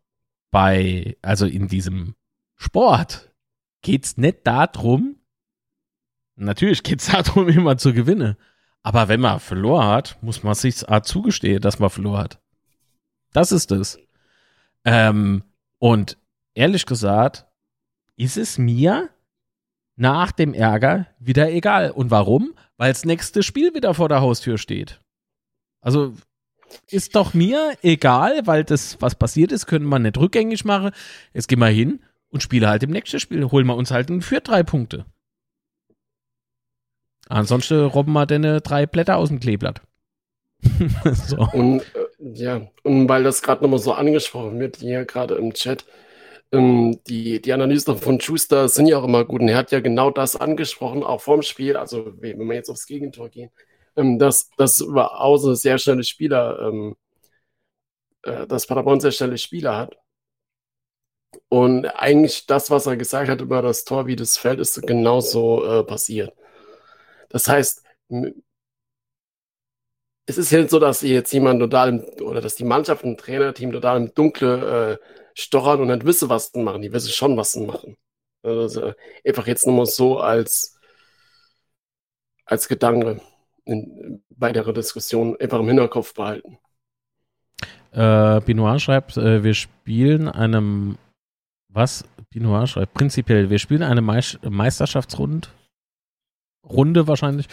bei, also in diesem Sport, geht's nicht darum, natürlich geht's *laughs* darum, immer zu gewinnen. Aber wenn man verloren hat, muss man sich auch zugestehen, dass man verloren hat. Das ist es. Ähm, und ehrlich gesagt, ist es mir nach dem Ärger wieder egal. Und warum? Weil das nächste Spiel wieder vor der Haustür steht. Also ist doch mir egal, weil das, was passiert ist, können wir nicht rückgängig machen. Jetzt gehen wir hin und spielen halt im nächsten Spiel. Holen wir uns halt für drei Punkte. Ansonsten robben wir deine drei Blätter aus dem Kleeblatt. *laughs* so. Und äh, ja, und weil das gerade nochmal so angesprochen wird, hier gerade im Chat, ähm, die, die Analysen von Schuster sind ja auch immer gut und er hat ja genau das angesprochen, auch vorm Spiel, also wenn wir jetzt aufs Gegentor gehen, ähm, dass das über Außen sehr schnelle Spieler, ähm, äh, dass Paderborn sehr schnelle Spieler hat. Und eigentlich das, was er gesagt hat über das Tor, wie das Feld ist, genauso äh, passiert. Das heißt, es ist ja nicht so, dass jetzt jemand total im, oder dass die Mannschaft, ein Trainerteam total im Dunkle äh, stochern und nicht wissen, was sie machen. Die wissen schon, was sie machen. Also einfach jetzt nur mal so als, als Gedanke in, bei der Diskussion einfach im Hinterkopf behalten. Äh, Binoir schreibt, äh, wir spielen einem, was? Binoir schreibt, prinzipiell, wir spielen eine Meis Meisterschaftsrunde, Runde wahrscheinlich,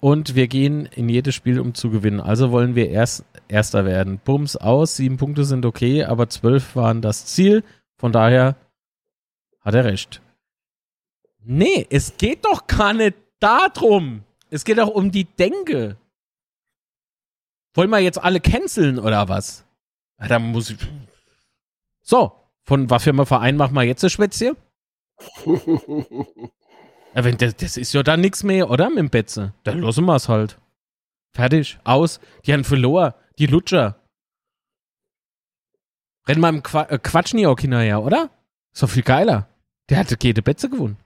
und wir gehen in jedes Spiel, um zu gewinnen. Also wollen wir erst Erster werden. Bums aus, sieben Punkte sind okay, aber zwölf waren das Ziel. Von daher hat er recht. Nee, es geht doch gar nicht darum. Es geht doch um die Denke. Wollen wir jetzt alle canceln oder was? Ja, Da muss ich. So, von was für einem Verein machen wir jetzt das Schwätzchen? *laughs* Wenn das, das ist ja dann nichts mehr, oder? Mit dem Betze. Dann lassen wir es halt. Fertig, aus. Die haben verloren. Die Lutscher. Rennen wir im Qua äh, Quatsch nie auch hinterher, oder? Doch viel geiler. Der hatte jede Betze gewonnen.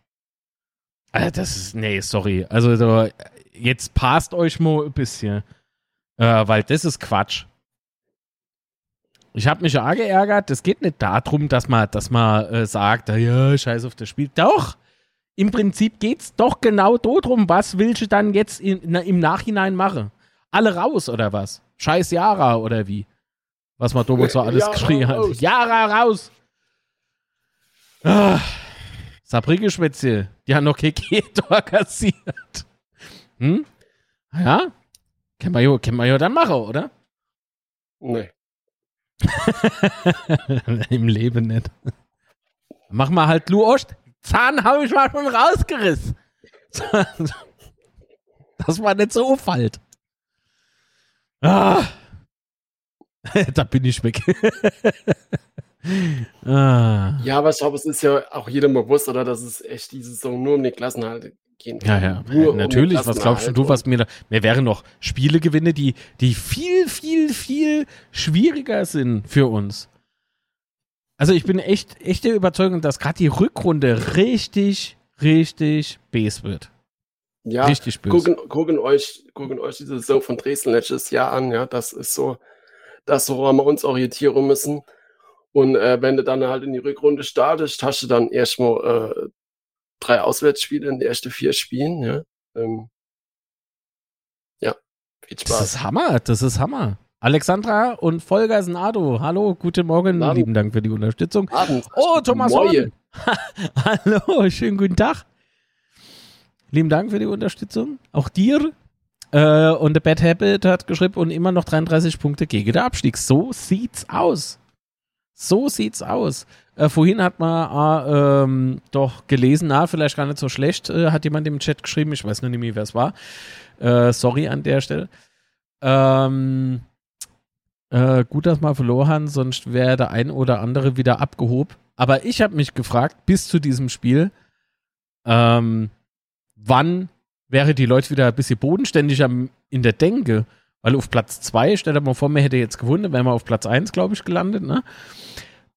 Alter, das ist. Nee, sorry. Also, so, jetzt passt euch mal ein bisschen. Äh, weil das ist Quatsch. Ich habe mich ja geärgert. Es geht nicht darum, dass man, dass man äh, sagt, ja, scheiß auf das Spiel. Doch! Im Prinzip geht's doch genau darum, was willst du dann jetzt in, na, im Nachhinein machen? Alle raus oder was? Scheiß Jara oder wie? Was man damals so alles Jara geschrien hat. raus. Jara raus! Ah, Sabrige-Schwätze, die haben noch kein *laughs* Tor kassiert. Hm? Ja? Können wir, ja, können wir ja dann machen, oder? nee. *laughs* Im Leben nicht. Mach mal halt Lu Ost. Zahn habe ich mal schon rausgerissen. *laughs* Das war nicht so auffallend. Ah. *laughs* da bin ich weg. *laughs* ah. Ja, aber ich glaube, es ist ja auch jedem bewusst, oder dass es echt diese Saison nur um den Klassenhalt gehen Ja, kann. ja, Nur um natürlich. den Was glaubst du, Klassenerhalt was mir da. Mir wären noch Spiele gewinne, die, die viel, viel, viel schwieriger sind für uns. Also ich bin echt, echt der Überzeugung, dass gerade die Rückrunde richtig, richtig bes wird. Ja, richtig böse. gucken, gucken, euch, gucken euch diese Saison von Dresden letztes Jahr an, ja, das ist so, das, woran wir uns orientieren müssen. Und äh, wenn du dann halt in die Rückrunde startest, hast du dann erstmal äh, drei Auswärtsspiele in den ersten vier Spielen. Ja, ähm, ja viel Spaß. Das ist Hammer, das ist Hammer. Alexandra und Volker Senado, hallo, guten Morgen, Abend. lieben Dank für die Unterstützung. Abend. Oh, Thomas Horn. *laughs* hallo, schönen guten Tag. Lieben Dank für die Unterstützung. Auch dir. Äh, und The Bad Habit hat geschrieben und immer noch 33 Punkte gegen den Abstieg. So sieht's aus. So sieht's aus. Äh, vorhin hat man äh, ähm, doch gelesen, na, vielleicht gar nicht so schlecht, äh, hat jemand im Chat geschrieben, ich weiß noch nicht mehr, wer es war. Äh, sorry an der Stelle. Ähm, äh, gut, dass wir verloren haben, sonst wäre der ein oder andere wieder abgehoben. Aber ich habe mich gefragt, bis zu diesem Spiel, ähm, wann wäre die Leute wieder ein bisschen bodenständiger in der Denke? Weil auf Platz 2, stell dir mal vor, mir hätte jetzt gewonnen, wären wir auf Platz 1, glaube ich, gelandet, ne?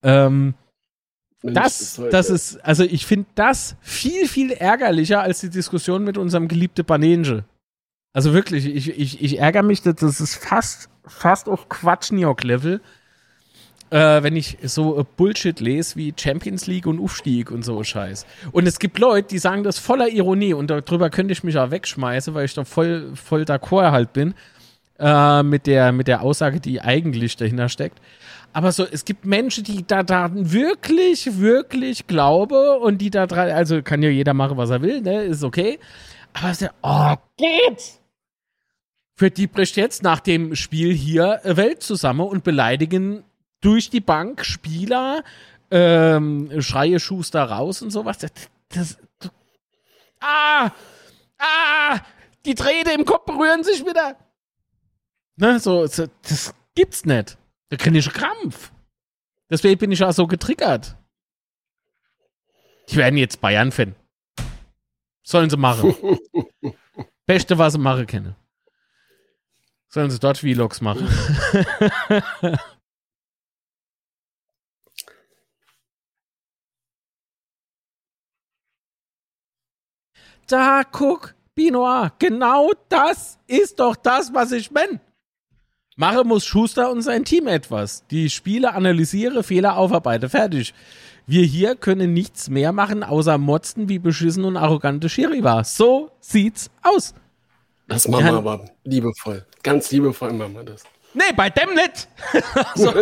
Ähm, das, das ist, also ich finde das viel, viel ärgerlicher als die Diskussion mit unserem geliebten Banenge. Also wirklich, ich, ich, ich ärgere mich, das ist fast, fast auf Quatschniok-Level, äh, wenn ich so Bullshit lese wie Champions League und Aufstieg und so Scheiß. Und es gibt Leute, die sagen das voller Ironie und darüber könnte ich mich auch wegschmeißen, weil ich da voll, voll d'accord halt bin äh, mit, der, mit der Aussage, die eigentlich dahinter steckt. Aber so, es gibt Menschen, die da, da wirklich, wirklich glaube und die da dran, also kann ja jeder machen, was er will, ne, ist okay. Aber ja, oh, geht's! Für die bricht jetzt nach dem Spiel hier Welt zusammen und beleidigen durch die Bank Spieler, ähm, schreie Schuster raus und sowas. Das, das, das, ah! Ah! Die Drähte im Kopf berühren sich wieder. Ne, so, so, das gibt's nicht. Da kriege ich Krampf. Deswegen bin ich auch so getriggert. Die werden jetzt Bayern-Fan. Sollen sie machen. *laughs* Beste, was sie machen können. Sollen sie dort Vlogs machen. *laughs* da guck, Binoir, genau das ist doch das, was ich bin. Mache muss Schuster und sein Team etwas. Die Spiele analysiere, Fehler aufarbeite. Fertig. Wir hier können nichts mehr machen, außer motzen, wie beschissen und arrogante Schiri war. So sieht's aus. Das machen wir aber liebevoll. Ganz liebevoll machen wir das. Nee, bei dem nicht. *laughs* so.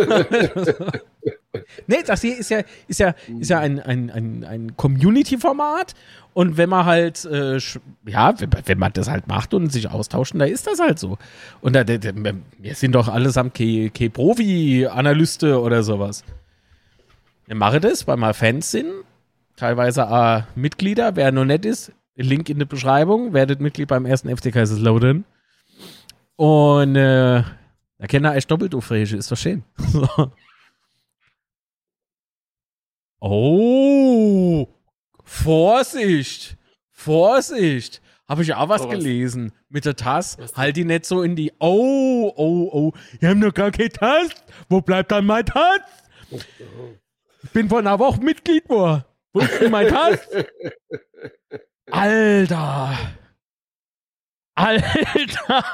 nee, das hier ist ja, ist ja, ist ja ein, ein, ein, ein Community-Format und wenn man halt, äh, ja, wenn, wenn, man das halt macht und sich austauschen, da ist das halt so. Und da, da, wir sind doch allesamt keine Profi-Analyste oder sowas. Wir machen das, weil wir Fans sind, teilweise auch Mitglieder. Wer noch nett ist, Link in der Beschreibung, werdet Mitglied beim ersten FC Kaiserslautern. Und äh, da kennt er echt doppelt aufregen, ist doch schön. *laughs* so. Oh, Vorsicht! Vorsicht! Habe ich auch was, oh, was, gelesen. Mit der Tasse. Halt die nicht so in die. Oh, oh, oh. Wir haben noch gar keine Tasse. Wo bleibt dann mein Tass? Ich bin vor einer Woche Mitglied geworden. Wo ist denn mein Tass? *laughs* Alter! Alter!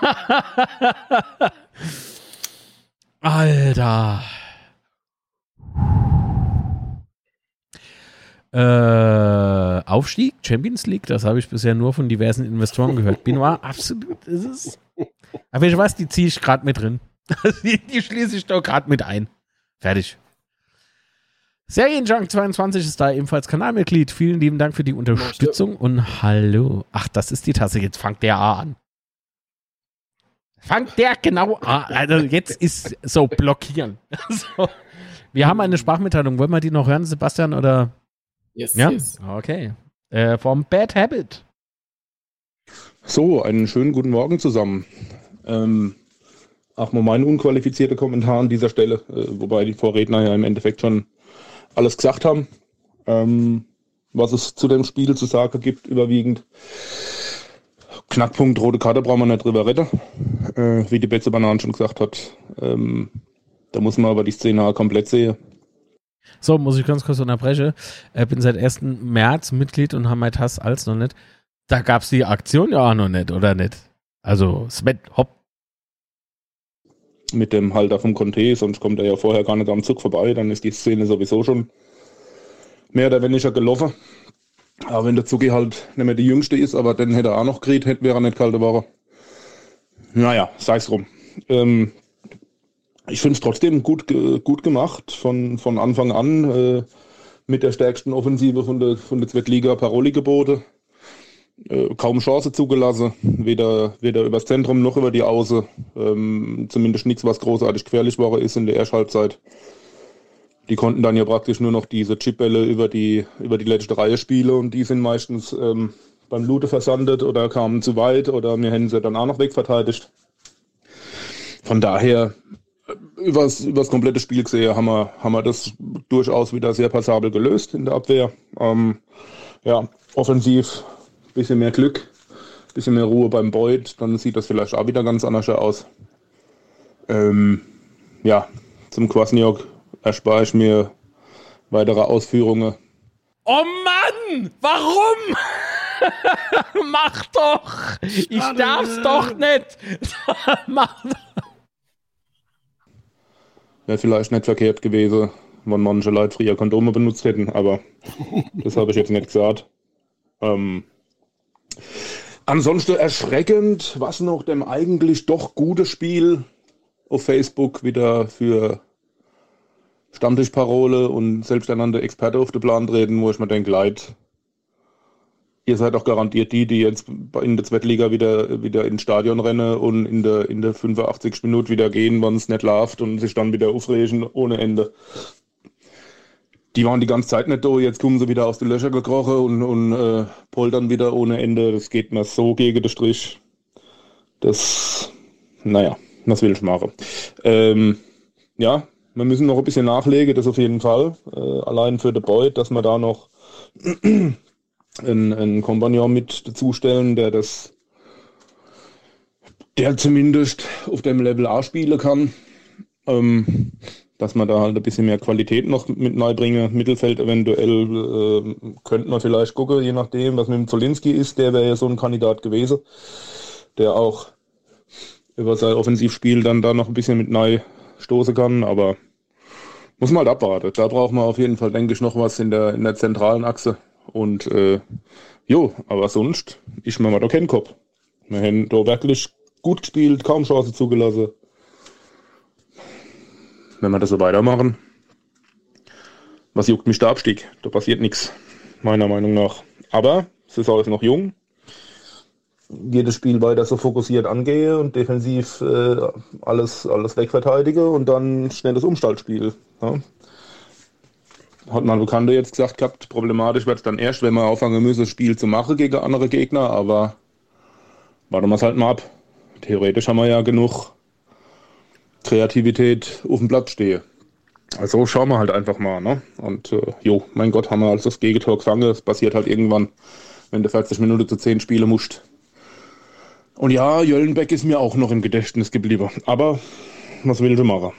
Alter! Äh, Aufstieg, Champions League, das habe ich bisher nur von diversen Investoren gehört. Benoit, absolut, ist. Aber ich weiß, die ziehe ich gerade mit drin. *laughs* die, die schließe ich doch gerade mit ein. Fertig. Serienjunk22 ist da ebenfalls Kanalmitglied. Vielen lieben Dank für die Unterstützung und hallo. Ach, das ist die Tasse. Jetzt fangt der A an. Fangt der genau an. Also jetzt ist so blockieren. *laughs* so. Wir haben eine Sprachmitteilung. Wollen wir die noch hören, Sebastian? Oder? Yes, ja? yes. Okay. Äh, vom Bad Habit. So, einen schönen guten Morgen zusammen. Ähm, auch mal mein unqualifizierter Kommentar an dieser Stelle, äh, wobei die Vorredner ja im Endeffekt schon alles gesagt haben, ähm, was es zu dem Spiel zu sagen gibt, überwiegend. Knackpunkt, rote Karte brauchen wir nicht drüber retten, äh, wie die Betze Bananen schon gesagt hat. Ähm, da muss man aber die Szene komplett sehen. So, muss ich ganz kurz unterbrechen. Ich bin seit 1. März Mitglied und habe mein Tass als noch nicht. Da gab es die Aktion ja auch noch nicht, oder nicht? Also, Sven, hopp. Mit dem Halter vom Conte, sonst kommt er ja vorher gar nicht am Zug vorbei, dann ist die Szene sowieso schon mehr oder weniger gelaufen. Aber wenn der Zucki halt nicht mehr der Jüngste ist, aber dann hätte er auch noch gekriegt, hätte wäre er nicht kalte Woche. Naja, sei es drum. Ähm, ich finde es trotzdem gut, gut gemacht von, von Anfang an äh, mit der stärksten Offensive von der, von der Zweitliga Paroli geboten. Äh, kaum Chance zugelassen, weder, weder übers Zentrum noch über die Außen. Ähm, zumindest nichts, was großartig gefährlich war, ist in der Ersthalbzeit. Die konnten dann ja praktisch nur noch diese Chipbälle über die, über die letzte Reihe spielen und die sind meistens ähm, beim Lute versandet oder kamen zu weit oder mir hätten sie dann auch noch wegverteidigt. Von daher, äh, übers, übers komplette Spiel gesehen, haben wir, haben wir das durchaus wieder sehr passabel gelöst in der Abwehr. Ähm, ja, offensiv bisschen mehr Glück, bisschen mehr Ruhe beim Beut, dann sieht das vielleicht auch wieder ganz anders aus. Ähm, ja, zum Kwasniok erspare ich mir weitere Ausführungen. Oh Mann, warum? *laughs* Mach doch! Ich darf's doch nicht! *laughs* Mach doch! Wäre vielleicht nicht verkehrt gewesen, wenn manche Leute früher Kondome benutzt hätten, aber das habe ich jetzt nicht gesagt. Ähm, ansonsten erschreckend, was noch dem eigentlich doch gute Spiel auf Facebook wieder für Stammtischparole und selbsternannte Experte auf den Plan treten, wo ich mir denke, leid, ihr seid doch garantiert die, die jetzt in der Zweitliga wieder, wieder ins Stadion rennen und in der, in der 85. Minute wieder gehen, wenn es nicht läuft und sich dann wieder aufregen ohne Ende die waren die ganze Zeit nicht da, jetzt kommen sie wieder aus den Löchern gekrochen und, und äh, poltern wieder ohne Ende. Das geht mir so gegen den Strich. Das, naja, was will ich machen? Ähm, ja, wir müssen noch ein bisschen nachlegen, das auf jeden Fall. Äh, allein für den Beut, dass wir da noch *clears throat* einen, einen Kompagnon mit dazustellen, der das, der zumindest auf dem Level A spielen kann. Ähm, dass man da halt ein bisschen mehr Qualität noch mit neu bringen. Mittelfeld eventuell äh, könnte man vielleicht gucken, je nachdem, was mit dem Zolinski ist. Der wäre ja so ein Kandidat gewesen, der auch über sein Offensivspiel dann da noch ein bisschen mit neu stoßen kann. Aber muss man halt abwarten. Da braucht man auf jeden Fall, denke ich, noch was in der, in der zentralen Achse. Und äh, jo, aber sonst ist mir mal da kein Kopf. Wir haben da wirklich gut gespielt, kaum Chance zugelassen wenn wir das so weitermachen, was juckt mich der Abstieg? Da passiert nichts, meiner Meinung nach. Aber Saison ist noch jung. Jedes Spiel weiter so fokussiert angehe und defensiv äh, alles, alles wegverteidige und dann schnelles Umstaltspiel. Ja. Hat man Bekannte jetzt gesagt gehabt, problematisch wird es dann erst, wenn man auffangen müsse, das Spiel zu machen gegen andere Gegner, aber warten wir es halt mal ab. Theoretisch haben wir ja genug Kreativität auf dem Platz stehe. Also schauen wir halt einfach mal. Ne? Und äh, jo, mein Gott, haben wir also das Gegentor gefangen. Das passiert halt irgendwann, wenn du 40 Minuten zu 10 Spiele musst. Und ja, Jöllenbeck ist mir auch noch im Gedächtnis geblieben. Aber was will du machen?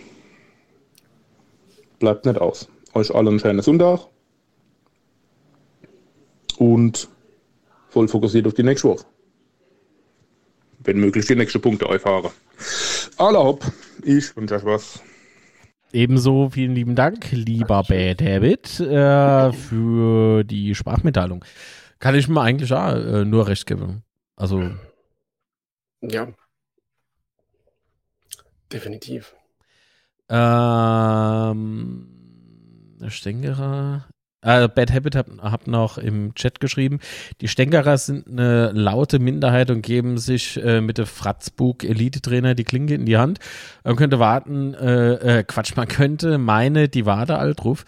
Bleibt nicht aus. Euch allen ein schönes Sonntag. Und voll fokussiert auf die nächste Woche. Wenn möglich, die nächsten Punkte einfahren. Aller hopp. Ich wünsche euch was. Ebenso vielen lieben Dank, lieber Bad Habit, äh, für die Sprachmitteilung. Kann ich mir eigentlich auch, äh, nur recht geben. Also. Ja. Definitiv. Ähm, Stengerer. Äh, Bad Habit hat hab noch im Chat geschrieben, die Stänkerer sind eine laute Minderheit und geben sich äh, mit dem Fratzbug Elite-Trainer die Klinge in die Hand. Man könnte warten, äh, äh, Quatsch, man könnte meine, die Wade Altruf.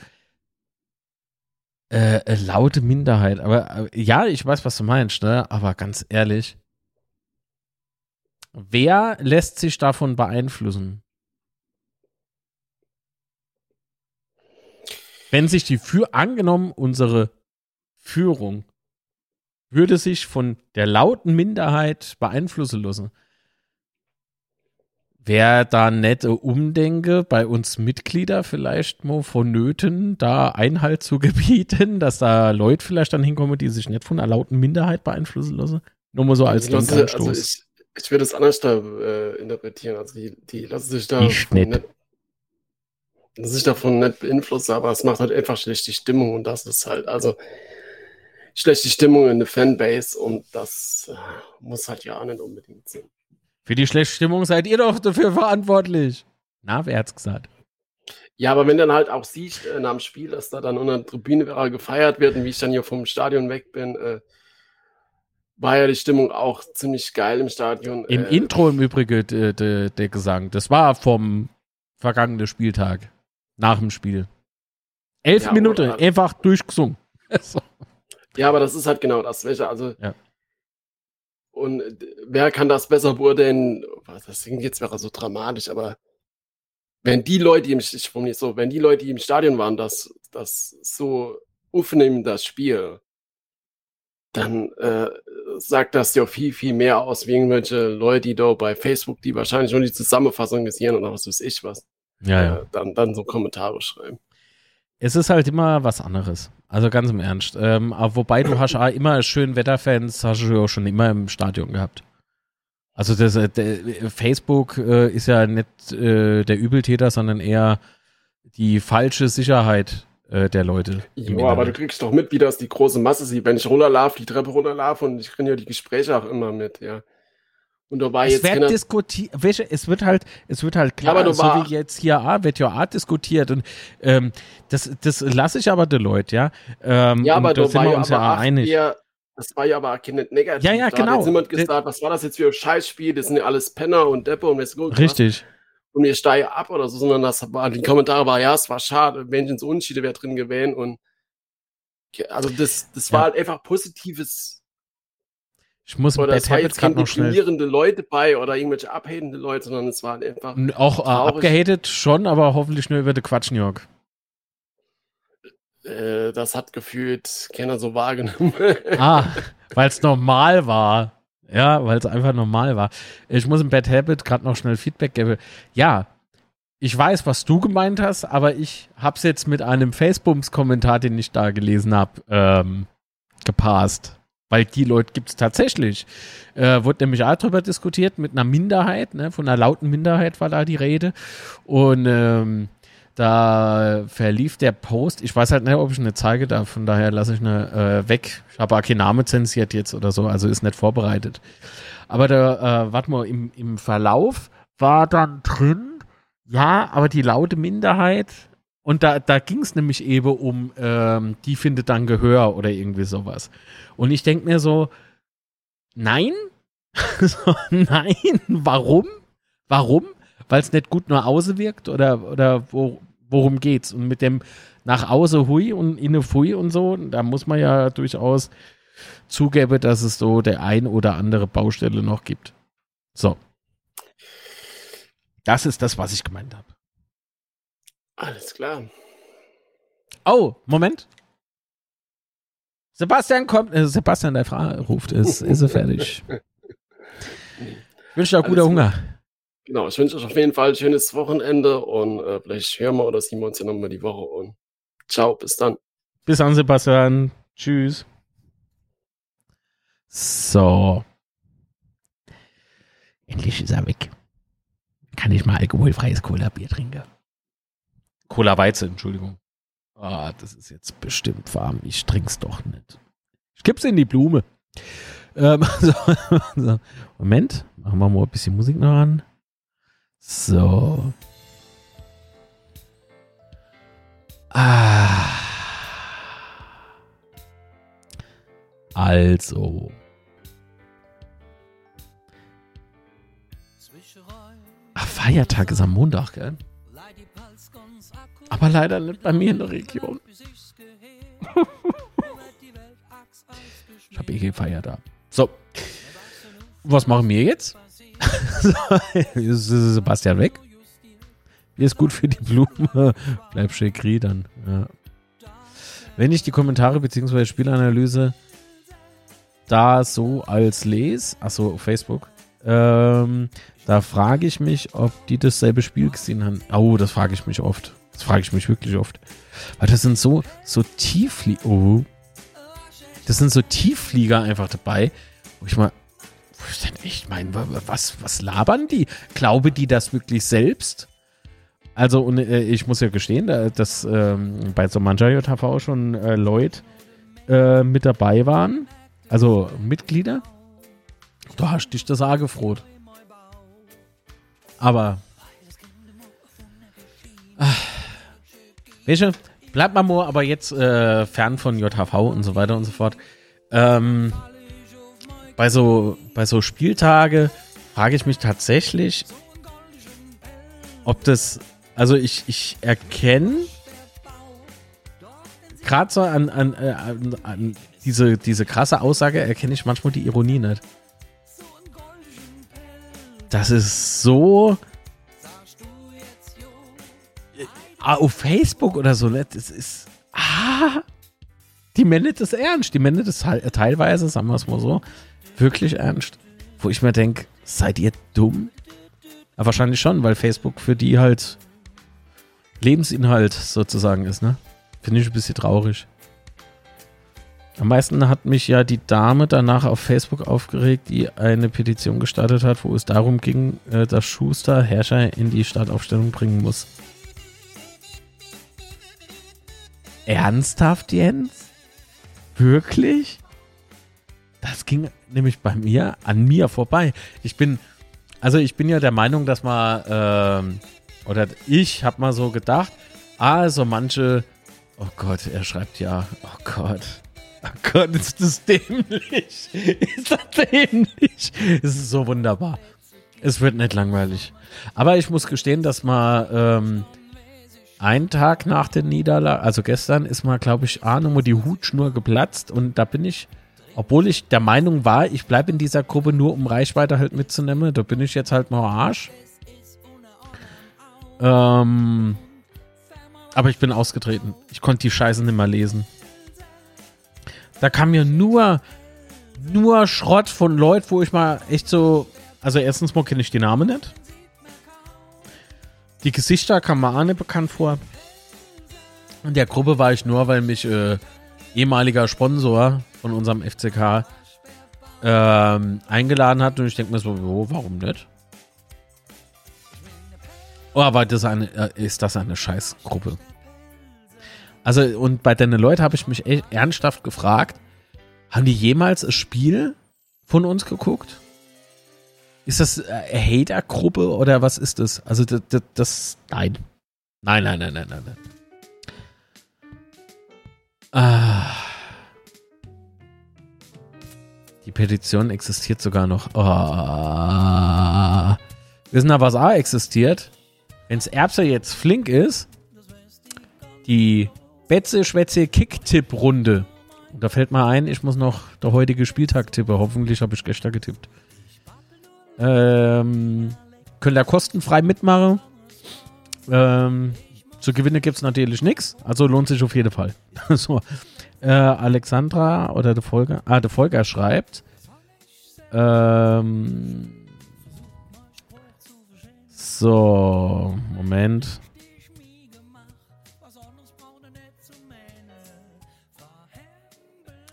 Äh, äh, laute Minderheit, aber ja, ich weiß, was du meinst, ne? Aber ganz ehrlich, wer lässt sich davon beeinflussen? Wenn sich die für angenommen unsere Führung würde sich von der lauten Minderheit beeinflussen lassen, wäre da nette Umdenke bei uns Mitglieder vielleicht mal vonnöten, da Einhalt zu *laughs* gebieten, dass da Leute vielleicht dann hinkommen, die sich nicht von einer lauten Minderheit beeinflussen lassen? Nur mal so als also, also ich, ich würde es anders da äh, interpretieren. Also die, die lassen sich da ich nicht. nicht sich davon nicht beeinflussen, aber es macht halt einfach schlecht die Stimmung und das ist halt, also schlechte Stimmung in der Fanbase und das äh, muss halt ja auch nicht unbedingt sein. Für die schlechte Stimmung seid ihr doch dafür verantwortlich. Na, wer hat's gesagt? Ja, aber wenn dann halt auch siehst äh, nach dem Spiel, dass da dann unter der Tribüne gefeiert wird und wie ich dann hier vom Stadion weg bin, äh, war ja die Stimmung auch ziemlich geil im Stadion. Im äh, Intro im Übrigen der, der Gesang. Das war vom vergangenen Spieltag. Nach dem Spiel. Elf Ja, Minuten, oder- einfach durchgesungen. *laughs* So. Ja, aber das ist halt genau das, welche, also. Ja. Und äh, wer kann das besser beurteilen? Das klingt jetzt wäre so dramatisch, aber wenn die Leute, die im, ich formuliere so, wenn die Leute, die im Stadion waren, das, das so aufnehmen, das Spiel, dann äh, sagt das ja viel, viel mehr aus, wie irgendwelche Leute, die da bei Facebook, die wahrscheinlich nur die Zusammenfassung gesehen oder was weiß ich was, Ja, ja. äh, dann, dann so Kommentare schreiben. Es ist halt immer was anderes. Also ganz im Ernst. Ähm, aber wobei du hast *laughs* auch immer schön Wetterfans, hast du ja auch schon immer im Stadion gehabt. Also das, äh, der, Facebook äh, ist ja nicht äh, der Übeltäter, sondern eher die falsche Sicherheit äh, der Leute. Ja, aber du kriegst doch mit, wie das die große Masse sieht. Wenn ich runterlaufe, die Treppe runterlaufe und ich kriege ja die Gespräche auch immer mit, ja. Und da war es jetzt wird diskutiert, es wird halt, es wird halt klar, du so war- wie jetzt hier ah, wird ja auch diskutiert und ähm, das, das lasse ich aber den Leuten, ja. Ähm, ja, aber da sind war wir ja uns ja auch einig. eher, das war ja aber auch nicht negativ. Ja, ja, da genau. Hat jetzt Das- gesagt, was war das jetzt für ein Scheißspiel? Das sind ja alles Penner und Deppe und was. Richtig. Und wir steigen ab oder so, sondern das war, die Kommentare war, ja, es war schade, wenn so Unentschiede wäre drin gewesen und also das, das war Ja. halt einfach positives Ich muss oder Bad es war Habits jetzt keine noch schnell. deprimierende Leute bei oder irgendwelche abhängende Leute, sondern es war halt einfach Auch äh, abgehatet schon, aber hoffentlich nur über den Quatsch, New York. Äh, das hat gefühlt keiner so wahrgenommen. *laughs* Ah, weil es normal war. Ja, weil es einfach normal war. Ich muss im Bad Habit gerade noch schnell Feedback geben. Ja, ich weiß, was du gemeint hast, aber ich hab's jetzt mit einem Facebooks-Kommentar, den ich da gelesen habe, ähm, gepasst. Weil die Leute gibt's tatsächlich. Äh, wurde nämlich auch drüber diskutiert mit einer Minderheit, ne? von einer lauten Minderheit war da die Rede. Und ähm, da verlief der Post. Ich weiß halt nicht, ob ich eine zeige darf, von daher lasse ich eine äh, weg. Ich habe auch keinen Namen zensiert jetzt oder so, also ist nicht vorbereitet. Aber da, äh, warte mal, im, im Verlauf war dann drin, ja, aber die laute Minderheit, und da, da ging es nämlich eben um, ähm, die findet dann Gehör oder irgendwie sowas. Und ich denke mir so, nein, *laughs* so, nein, warum? Warum? Weil es nicht gut nach außen wirkt oder, oder wo, worum geht's? Und mit dem nach außen hui und inne fui und so, da muss man ja durchaus zugeben, dass es so der ein oder andere Baustelle noch gibt. So. Das ist das, was ich gemeint habe. Alles klar. Oh, Moment. Sebastian kommt. Äh, Sebastian, der Fra ruft, ist, ist er fertig. Ich wünsche dir auch guter Alles Hunger. Genau, ich wünsche euch auf jeden Fall ein schönes Wochenende und äh, vielleicht hören wir oder sehen wir uns ja nochmal die Woche und ciao, bis dann. Bis dann, Sebastian. Tschüss. So. Endlich ist er weg. Kann ich mal alkoholfreies Cola-Bier trinken? Cola-Weize, Entschuldigung. Ah, das ist jetzt bestimmt warm. Ich trink's doch nicht. Ich kipp's in die Blume. Ähm, *laughs* so, so. Moment, machen wir mal ein bisschen Musik noch an. So. Ah. Also. Ach, Feiertag ist am Montag, gell? Aber leider nicht bei mir in der Region. *laughs* ich habe eh Feiertag. So. Was machen wir jetzt? *laughs* ist Sebastian weg? Ist gut für die Blume. *laughs* Bleib schön dann. Ja. Wenn ich die Kommentare bzw. Spielanalyse da so als lese, achso, auf Facebook, ähm, da frage ich mich, ob die dasselbe Spiel gesehen haben. Oh, das frage ich mich oft. Das frage ich mich wirklich oft. Weil das sind so, so Tiefflieger. Oh. Das sind so Tiefflieger einfach dabei, wo ich mal, wo ich dann echt meine, was, was labern die? Glaube die das wirklich selbst? Also, und äh, ich muss ja gestehen, da- dass ähm, bei so mancher JV schon äh, Leute äh, mit dabei waren, also Mitglieder, du hast dich das auch gefroht. Aber, ach, weißt du, bleibt mal nur, aber jetzt äh, fern von JHV und so weiter und so fort. Ähm, bei so, bei so Spieltage frage ich mich tatsächlich, ob das, also ich, ich erkenne gerade so an, an, äh, an, an, diese, diese krasse Aussage erkenne ich manchmal die Ironie nicht. Das ist so äh, auf Facebook oder so, ne? Das ist. Ah, die meint das ernst. Die meint das teilweise, sagen wir es mal so, wirklich ernst. Wo ich mir denke, seid ihr dumm? Aber wahrscheinlich schon, weil Facebook für die halt Lebensinhalt sozusagen ist, ne? Finde ich ein bisschen traurig. Am meisten hat mich ja die Dame danach auf Facebook aufgeregt, die eine Petition gestartet hat, wo es darum ging, äh, dass Schuster Herrscher in die Startaufstellung bringen muss. Ernsthaft, Jens? Wirklich? Das ging nämlich bei mir an mir vorbei. Ich bin, also ich bin ja der Meinung, dass man, ähm, oder ich habe mal so gedacht, also manche Oh Gott, er schreibt ja. Oh Gott. Oh Gott, ist das dämlich. *laughs* Ist das dämlich. Es ist so wunderbar. Es wird nicht langweilig. Aber ich muss gestehen, dass mal ähm, einen Tag nach der Niederlage, also gestern, ist mal, glaube ich, A, nochmal die Hutschnur geplatzt und da bin ich, obwohl ich der Meinung war, ich bleibe in dieser Gruppe nur, um Reichweite halt mitzunehmen, da bin ich jetzt halt mal Arsch. Ähm, aber ich bin ausgetreten. Ich konnte die Scheiße nicht mehr lesen. Da kam mir nur, nur Schrott von Leuten, wo ich mal echt so. Also, erstens mal kenne ich die Namen nicht. Die Gesichter kamen mir auch nicht bekannt vor. In der Gruppe war ich nur, weil mich äh, ehemaliger Sponsor von unserem FCK ähm, eingeladen hat. Und ich denke mir so, oh, warum nicht? Oh, aber das eine, äh, ist das eine Scheißgruppe. Also, und bei den Leuten habe ich mich echt ernsthaft gefragt, haben die jemals ein Spiel von uns geguckt? Ist das eine Hater-Gruppe oder was ist das? Also, das, das, das, nein. Nein, nein, nein, nein, nein, nein. Ah. Die Petition existiert sogar noch. Oh. Wissen aber, was auch existiert? Wenns Erbse jetzt flink ist, die Betze Schwätze Kick-Tipp-Runde. Da fällt mir ein, ich muss noch der heutige Spieltag tippen. Hoffentlich habe ich gestern getippt. Ähm, könnt ihr kostenfrei mitmachen. Ähm, zu gewinnen gibt es natürlich nichts. Also lohnt sich auf jeden Fall. *laughs* so. Äh, Alexandra oder der Folger, ah, der Folger schreibt, ähm, so, Moment.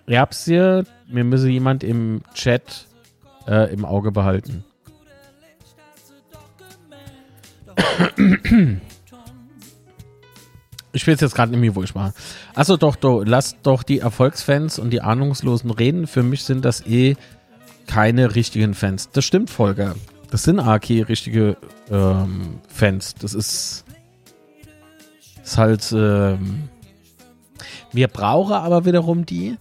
Erbsie, mir müsse jemand im Chat äh, im Auge behalten. Ich weiß jetzt gerade mehr, wo war. Achso, doch, doch, lasst doch die Erfolgsfans und die Ahnungslosen reden. Für mich sind das eh keine richtigen Fans. Das stimmt, Volker. Das sind AK richtige ähm, Fans. Das ist, ist halt. Ähm, wir brauchen aber wiederum die,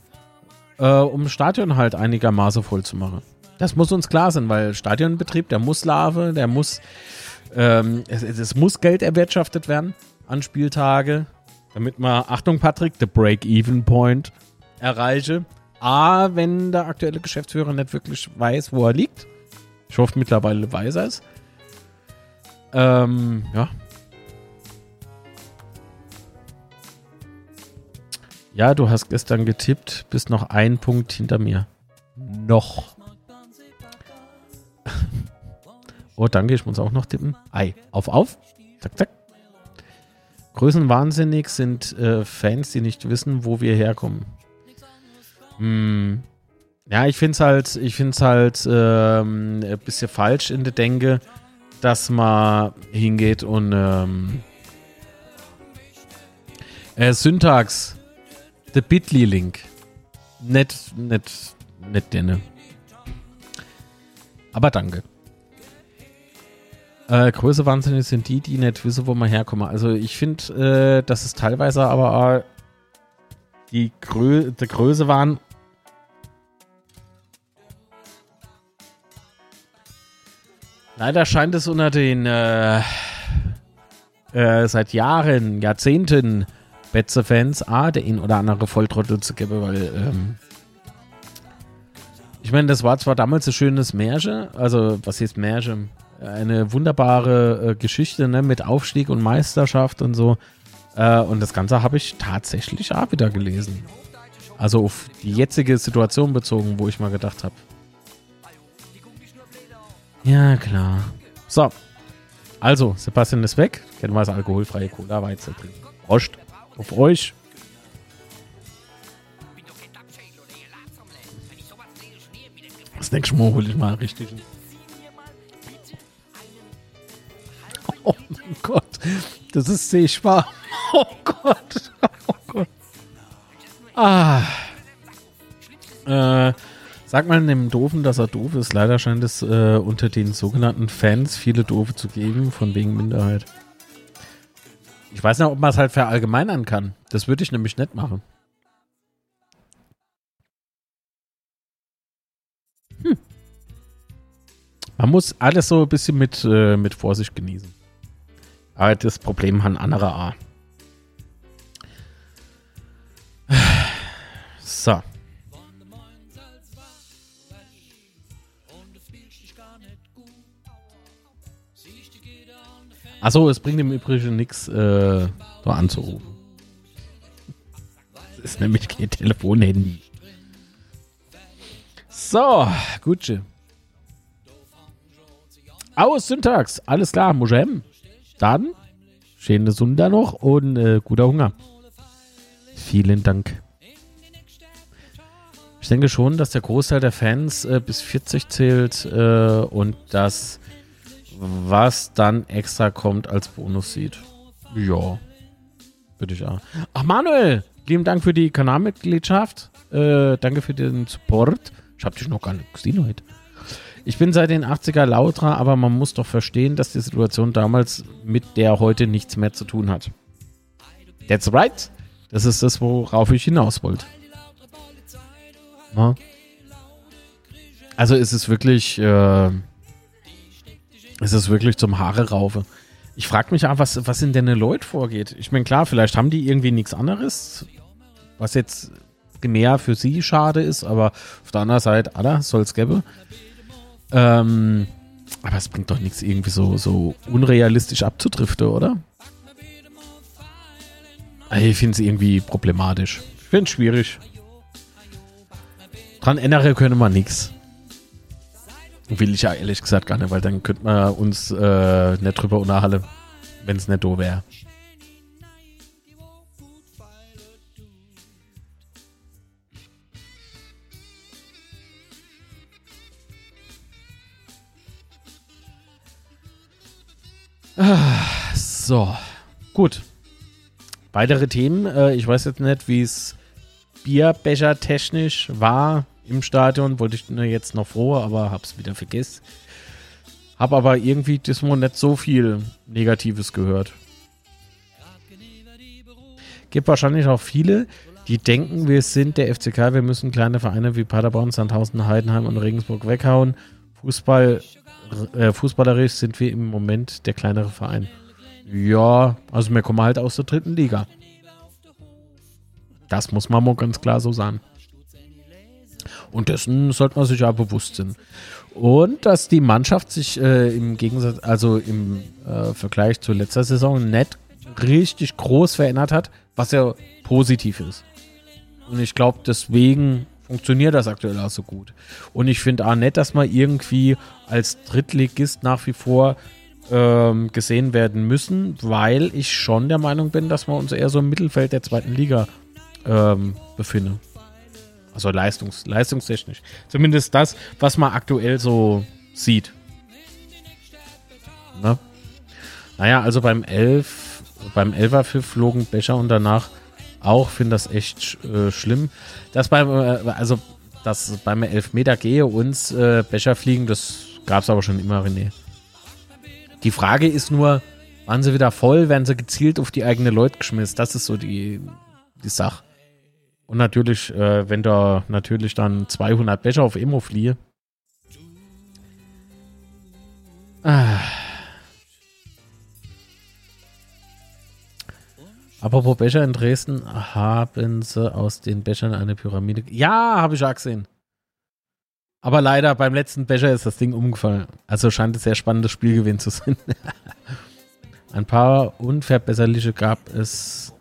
äh, um Stadion halt einigermaßen voll zu machen. Das muss uns klar sein, weil Stadionbetrieb, der muss Larve, der muss. Ähm, es, es muss Geld erwirtschaftet werden an Spieltage, damit man, Achtung Patrick, the Break-Even-Point erreiche. A, wenn der aktuelle Geschäftsführer nicht wirklich weiß, wo er liegt. Ich hoffe mittlerweile weiß er es. Ähm, ja. Ja, du hast gestern getippt, bist noch ein Punkt hinter mir. Noch. Oh, danke, ich muss auch noch tippen. Ei, auf, auf. Zack, zack. Größenwahnsinnig sind äh, Fans, die nicht wissen, wo wir herkommen. Hm. Ja, ich finde es halt, ich finde es halt ähm, ein bisschen falsch in der Denke, dass man hingeht und ähm, äh, Syntax, the Bitly Link. Nett, nett, nett denne. Aber danke. Äh, größte Wahnsinnig sind die, die nicht wissen, wo man herkommen. Also ich finde, äh, dass es teilweise aber äh, die Grö der Größe waren. Leider scheint es unter den äh, äh, seit Jahren, Jahrzehnten Betze-Fans ah, der ihn oder andere Volltrottel zu geben, weil ähm, ich meine, das war zwar damals ein schönes Märchen, also was ist Märchen? Eine wunderbare äh, Geschichte ne, mit Aufstieg und Meisterschaft und so. Äh, und das Ganze habe ich tatsächlich auch wieder gelesen. Also auf die jetzige Situation bezogen, wo ich mal gedacht habe. Ja, klar. So. Also, Sebastian ist weg. Kennen wir das alkoholfreie Cola Weizen trinken. Prost. Auf euch. Das nächste Mal hole ich mal richtig. Oh mein Gott. Das ist sehbar. Oh Gott. Oh Gott. Ah. Äh, sag mal dem Doofen, dass er doof ist. Leider scheint es äh, unter den sogenannten Fans viele Doofe zu geben, von wegen Minderheit. Ich weiß nicht, ob man es halt verallgemeinern kann. Das würde ich nämlich nicht machen. Man muss alles so ein bisschen mit, äh, mit Vorsicht genießen. Aber das Problem haben andere A. So. Achso, es bringt im Übrigen nichts, äh, so anzurufen. Das ist nämlich kein Telefonhandy. So, gut. Aus Syntax, alles klar, Mojem. Dann, schöne Sunder noch und äh, guter Hunger. Vielen Dank. Ich denke schon, dass der Großteil der Fans äh, bis 40 zählt äh, und das was dann extra kommt als Bonus sieht. Ja. Bitte ich auch. Ach, Manuel, lieben Dank für die Kanalmitgliedschaft. Äh, danke für den Support. Ich hab dich noch gar nicht gesehen heute. Ich bin seit den 80er Lautra, aber man muss doch verstehen, dass die Situation damals mit der heute nichts mehr zu tun hat. That's right. Das ist das, worauf ich hinaus wollte. Also ist es wirklich. Äh, es ist wirklich zum Haare raufe. Ich frage mich auch, was, was in den Leute vorgeht. Ich meine, klar, vielleicht haben die irgendwie nichts anderes, was jetzt mehr für sie schade ist, aber auf der anderen Seite, Alter, soll es gäbe. Ähm, aber es bringt doch nichts, irgendwie so, so unrealistisch abzudriften, oder? Ich finde es irgendwie problematisch. Ich finde es schwierig. Dran ändern können wir nichts. Will ich ja ehrlich gesagt gar nicht, weil dann könnte man uns äh, nicht drüber unterhalten, wenn es nicht so wäre. So, gut. Weitere Themen. Äh, ich weiß jetzt nicht, wie es Bierbecher technisch war im Stadion. Wollte ich jetzt noch froh, aber hab's wieder vergessen. Hab aber irgendwie diesmal nicht so viel Negatives gehört. Gibt wahrscheinlich auch viele, die denken, wir sind der FCK, wir müssen kleine Vereine wie Paderborn, Sandhausen, Heidenheim und Regensburg weghauen. Fußball, äh, fußballerisch sind wir im Moment der kleinere Verein. Ja, also wir kommen halt aus der dritten Liga. Das muss man mal ganz klar so sagen. Und dessen sollte man sich ja bewusst sein. Und dass die Mannschaft sich äh, im Gegensatz, also im äh, Vergleich zur letzter Saison nicht richtig groß verändert hat, was ja positiv ist. Und ich glaube, deswegen funktioniert das aktuell auch so gut. Und ich finde auch nett, dass man irgendwie als Drittligist nach wie vor ähm, gesehen werden müssen, weil ich schon der Meinung bin, dass wir uns eher so im Mittelfeld der zweiten Liga ähm, befinden. Also leistungs leistungstechnisch. Zumindest das, was man aktuell so sieht. Ne? Naja, also beim 11, beim 11er flogen Becher und danach auch finde das echt äh, schlimm. Das beim, äh, also, dass beim Elfmeter gehe uns äh, Becher fliegen, das gab es aber schon immer, René. Die Frage ist nur, waren sie wieder voll, werden sie gezielt auf die eigene Leute geschmissen? Das ist so die, die Sache. Und natürlich, äh, wenn da natürlich dann 200 Becher auf Emo fliehe. Ah. Apropos Becher in Dresden, haben sie aus den Bechern eine Pyramide. Ja, habe ich auch gesehen. Aber leider beim letzten Becher ist das Ding umgefallen. Also scheint es sehr spannendes Spiel gewesen zu sein. *laughs* Ein paar Unverbesserliche gab es,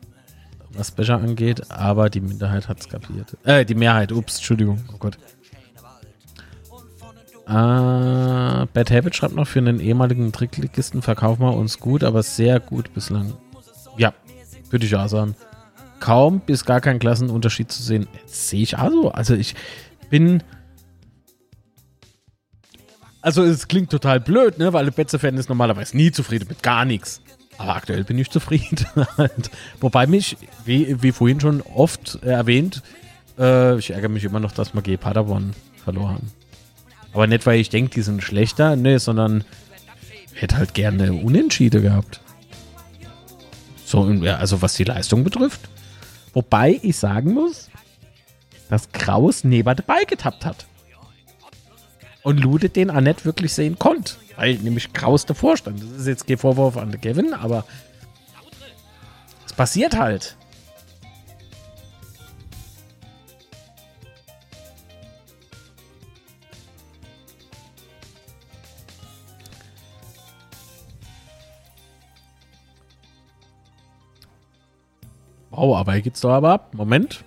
was Becher angeht, aber die Minderheit hat es kapiert. Äh, die Mehrheit, ups, Entschuldigung, oh Gott. Äh, Bad Habit schreibt noch, für einen ehemaligen Trickligisten verkaufen wir uns gut, aber sehr gut bislang. Ja, würde ich auch sagen. Kaum bis gar kein Klassenunterschied zu sehen. Sehe ich also. Also ich bin. Also es klingt total blöd, ne? Weil Betze-Fan ist normalerweise nie zufrieden mit gar nichts. Aber aktuell bin ich zufrieden. *laughs* Wobei mich, wie, wie, vorhin schon oft erwähnt, äh, ich ärgere mich immer noch, dass wir G Paderborn verloren haben. Aber nicht, weil ich denke, die sind schlechter, ne, sondern hätte halt gerne Unentschiede gehabt. So, also was die Leistung betrifft. Wobei ich sagen muss, dass Kraus neben dabei getappt hat. Und Lude den Annette wirklich sehen konnte. Weil nämlich Kraus davor stand. Das ist jetzt kein Vorwurf an Kevin, aber es passiert halt. Wow, aber hier geht's doch aber ab. Moment.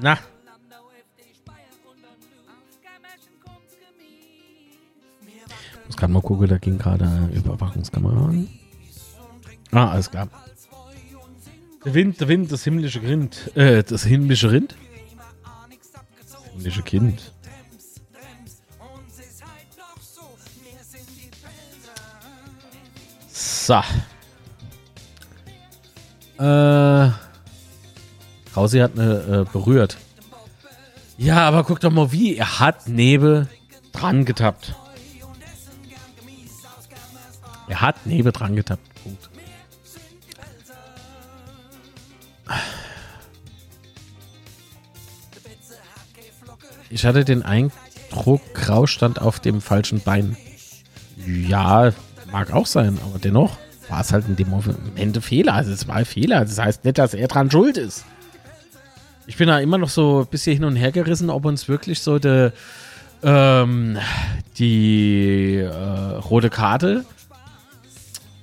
Na. Gerade mal gucken, da ging gerade Überwachungskamera an. Ah, alles klar. Der Wind, der Wind, das himmlische Rind. Äh, das himmlische Rind? Das himmlische Kind. So. Äh. Rausi hat eine äh, berührt. Ja, aber guck doch mal wie. Er hat Nebel dran getappt. Er hat Nebel dran getappt. Punkt. Ich hatte den Eindruck, Grau stand auf dem falschen Bein. Ja, Mag auch sein, aber dennoch war es halt in dem Moment Fehler. Also es war ein Fehler. Das heißt nicht, dass er dran schuld ist. Ich bin da immer noch so ein bisschen hin und her gerissen, ob uns wirklich so de, ähm, die äh, rote Karte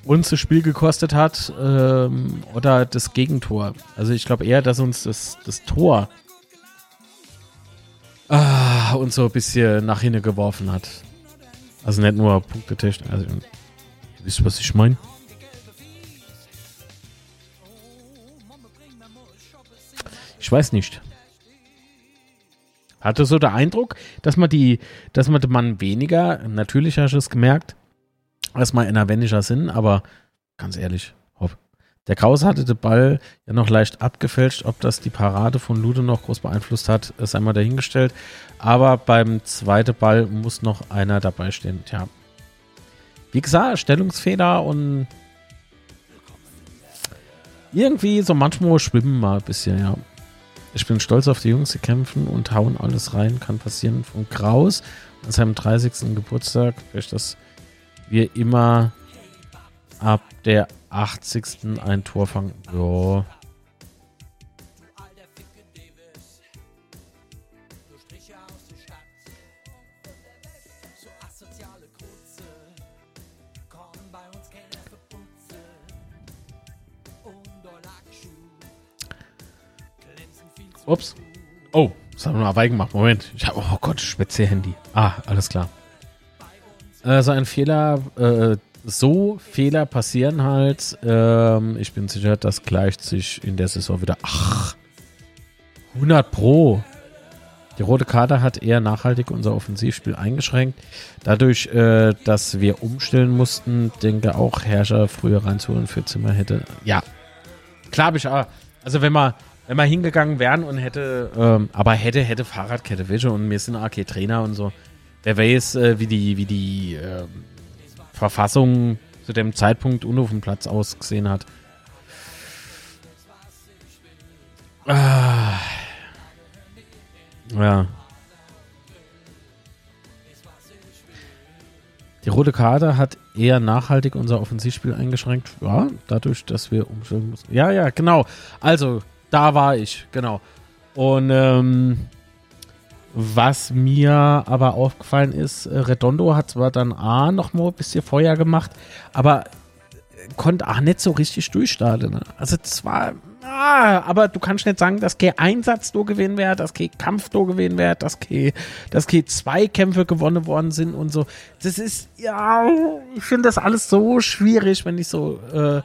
uns das Spiel gekostet hat ähm, oder das Gegentor. Also ich glaube eher, dass uns das, das Tor ah, uns so ein bisschen nach hinten geworfen hat. Also nicht nur punktetechnisch, also Wisst ihr, was ich meine? Ich weiß nicht. Hatte so der Eindruck, dass man die, dass man den Mann weniger, natürlich hast du es gemerkt, als mal in weniger Sinn, aber ganz ehrlich, hopp. Der Kraus hatte den Ball ja noch leicht abgefälscht. Ob das die Parade von Lude noch groß beeinflusst hat, ist einmal dahingestellt. Aber beim zweiten Ball muss noch einer dabei stehen. Tja, wie gesagt, Stellungsfehler und irgendwie so manchmal schwimmen mal ein bisschen, ja. Ich bin stolz auf die Jungs, die kämpfen und hauen alles rein. Kann passieren von Kraus an seinem 30. Geburtstag. Vielleicht, dass wir immer ab der 80. ein Tor fangen. Ja. Ups. Oh, das haben wir noch Weigen gemacht. Moment. Ich hab, oh Gott, Speziell-Handy. Ah, alles klar. Äh, so ein Fehler, äh, so Fehler passieren halt. Ähm, ich bin sicher, das gleicht sich in der Saison wieder. Ach, 100 Pro. Die rote Karte hat eher nachhaltig unser Offensivspiel eingeschränkt. Dadurch, äh, dass wir umstellen mussten, denke auch Herrscher früher reinzuholen für Zimmer hätte. Ja, klar ich auch. Also wenn wir, wenn wir hingegangen wären und hätte, ähm, aber hätte, hätte Fahrradkette Wäsche und wir sind AK Trainer und so. Wer weiß, äh, wie die, wie die äh, Verfassung zu dem Zeitpunkt und auf dem Platz ausgesehen hat. Ah. Ja. Die rote Karte hat eher nachhaltig unser Offensivspiel eingeschränkt. Ja, dadurch, dass wir umstellen mussten. Ja, ja, genau. Also, da war ich, genau. Und ähm, was mir aber aufgefallen ist, äh, Redondo hat zwar dann A noch mal ein bisschen Feuer gemacht, aber konnte auch nicht so richtig durchstarten. Ne? Also zwar Ah, aber du kannst nicht sagen, dass kein Einsatz do gewinnen wäre, dass kein Kampf do gewinnen wäre, dass kein, dass kein zwei Kämpfe gewonnen worden sind und so. Das ist, ja, ich finde das alles so schwierig, wenn ich so äh,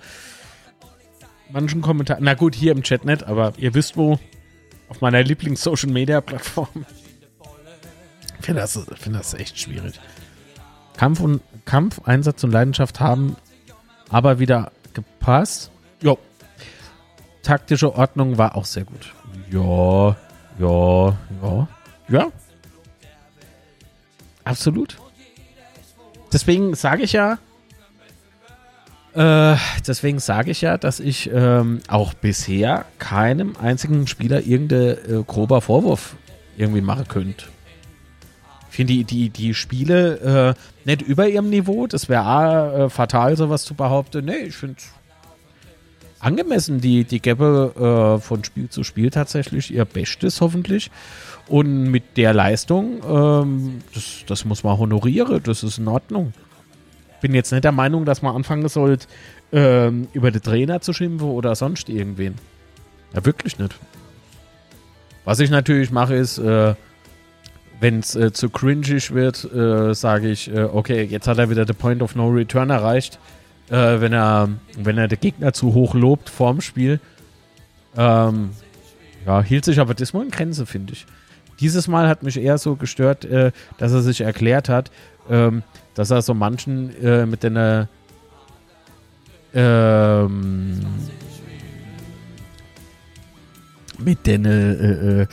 manchen Kommentar, na gut, hier im Chat nicht, aber ihr wisst wo, auf meiner Lieblings-Social-Media-Plattform. Ich finde das, find das echt schwierig. Kampf und Kampf, Einsatz und Leidenschaft haben aber wieder gepasst. Jo, taktische Ordnung war auch sehr gut. Ja, ja, ja, ja. Absolut. Deswegen sage ich ja, äh, deswegen sage ich ja, dass ich ähm, auch bisher keinem einzigen Spieler irgendein äh, grober Vorwurf irgendwie machen könnte. Ich finde die, die, die Spiele äh, nicht über ihrem Niveau. Das wäre äh, fatal, sowas zu behaupten. Nee, ich finde angemessen. Die, die Gäbe äh, von Spiel zu Spiel tatsächlich ihr Bestes hoffentlich. Und mit der Leistung, ähm, das, das muss man honorieren, das ist in Ordnung. Bin jetzt nicht der Meinung, dass man anfangen sollte, ähm, über den Trainer zu schimpfen oder sonst irgendwen. Ja, wirklich nicht. Was ich natürlich mache, ist, äh, wenn es äh, zu cringig wird, äh, sage ich, äh, okay, jetzt hat er wieder den Point of No Return erreicht äh, wenn er, wenn er den Gegner zu hoch lobt vorm Spiel. Ähm, ja, hielt sich aber diesmal in Grenze, finde ich. Dieses Mal hat mich eher so gestört, äh, dass er sich erklärt hat, ähm, dass er so manchen äh, mit den ähm, mit den äh, äh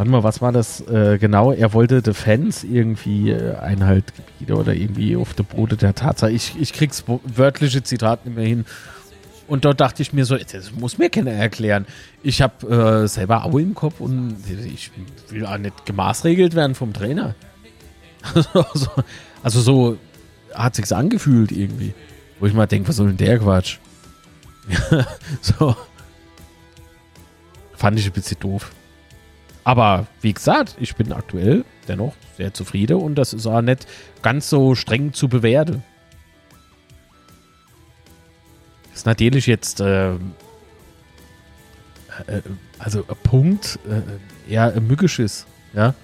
Warte mal, was war das äh, genau? Er wollte die Fans irgendwie äh, Einhaltgebiete oder irgendwie auf der Brote der Tatsache. Ich, ich krieg's wörtliche Zitat nicht mehr hin. Und dort dachte ich mir so, das muss mir keiner erklären. Ich habe äh, selber Aue im Kopf und ich will auch nicht gemaßregelt werden vom Trainer. *laughs* also, also so hat sich's angefühlt irgendwie. Wo ich mal denke, was soll denn der Quatsch? *laughs* so. Fand ich ein bisschen doof. Aber wie gesagt, ich bin aktuell dennoch sehr zufrieden und das ist auch nicht ganz so streng zu bewerten. Das ist natürlich jetzt äh, äh, also ein Punkt äh, eher ein Mückisches, ja.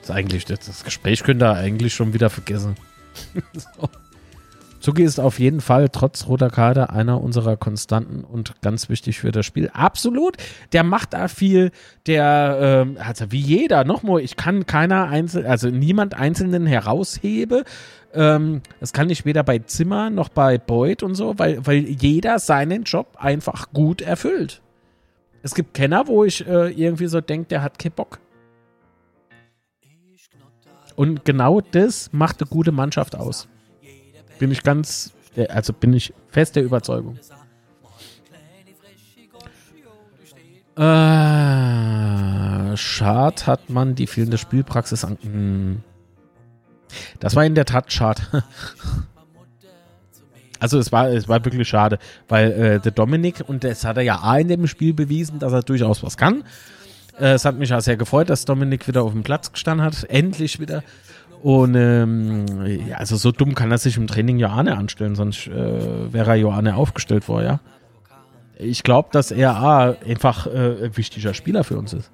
Das ist eigentlich, das Gespräch könnt ihr eigentlich schon wieder vergessen. *laughs* so. Zuki ist auf jeden Fall trotz roter Karte einer unserer Konstanten und ganz wichtig für das Spiel. Absolut. Der macht da viel. Der, ähm, also wie jeder, nochmal, ich kann keiner einzeln, also niemand einzelnen heraushebe. Ähm, das kann ich weder bei Zimmer noch bei Boyd und so, weil, weil jeder seinen Job einfach gut erfüllt. Es gibt Kenner, wo ich äh, irgendwie so denke, der hat keinen Bock. Und genau das macht eine gute Mannschaft aus. Bin ich ganz, also bin ich fest der Überzeugung. Äh, schad hat man die fehlende Spielpraxis an. Hm. Das war in der Tat schade. *laughs* Also es war, es war wirklich schade, weil äh, der Dominik, und das hat er ja auch in dem Spiel bewiesen, dass er durchaus was kann. Äh, es hat mich auch sehr gefreut, dass Dominik wieder auf dem Platz gestanden hat. Endlich wieder. Und ähm, ja, also so dumm kann er sich im Training Johanne anstellen, sonst äh, wäre er Johanne aufgestellt vorher. Ich glaube, dass er A, einfach äh, ein wichtiger Spieler für uns ist.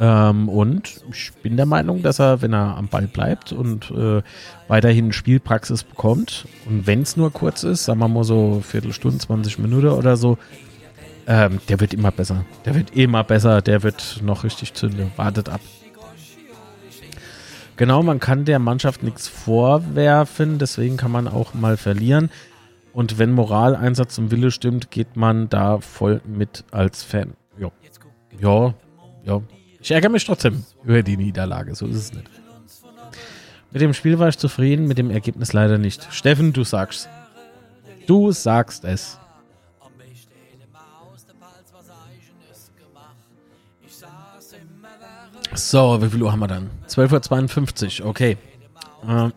Ähm, und ich bin der Meinung, dass er, wenn er am Ball bleibt und äh, weiterhin Spielpraxis bekommt, und wenn es nur kurz ist, sagen wir mal so Viertelstunde, 20 Minuten oder so, Ähm, der wird immer besser. Der wird immer besser. Der wird noch richtig zünden. Wartet ab. Genau, man kann der Mannschaft nichts vorwerfen, deswegen kann man auch mal verlieren. Und wenn Moraleinsatz und Wille stimmt, geht man da voll mit als Fan. Ja, ja, ja. Ich ärgere mich trotzdem über die Niederlage, so ist es nicht. Mit dem Spiel war ich zufrieden, mit dem Ergebnis leider nicht. Steffen, du sagst. Du sagst es. So, wie viel Uhr haben wir dann? 12.52 Uhr, okay. Ähm,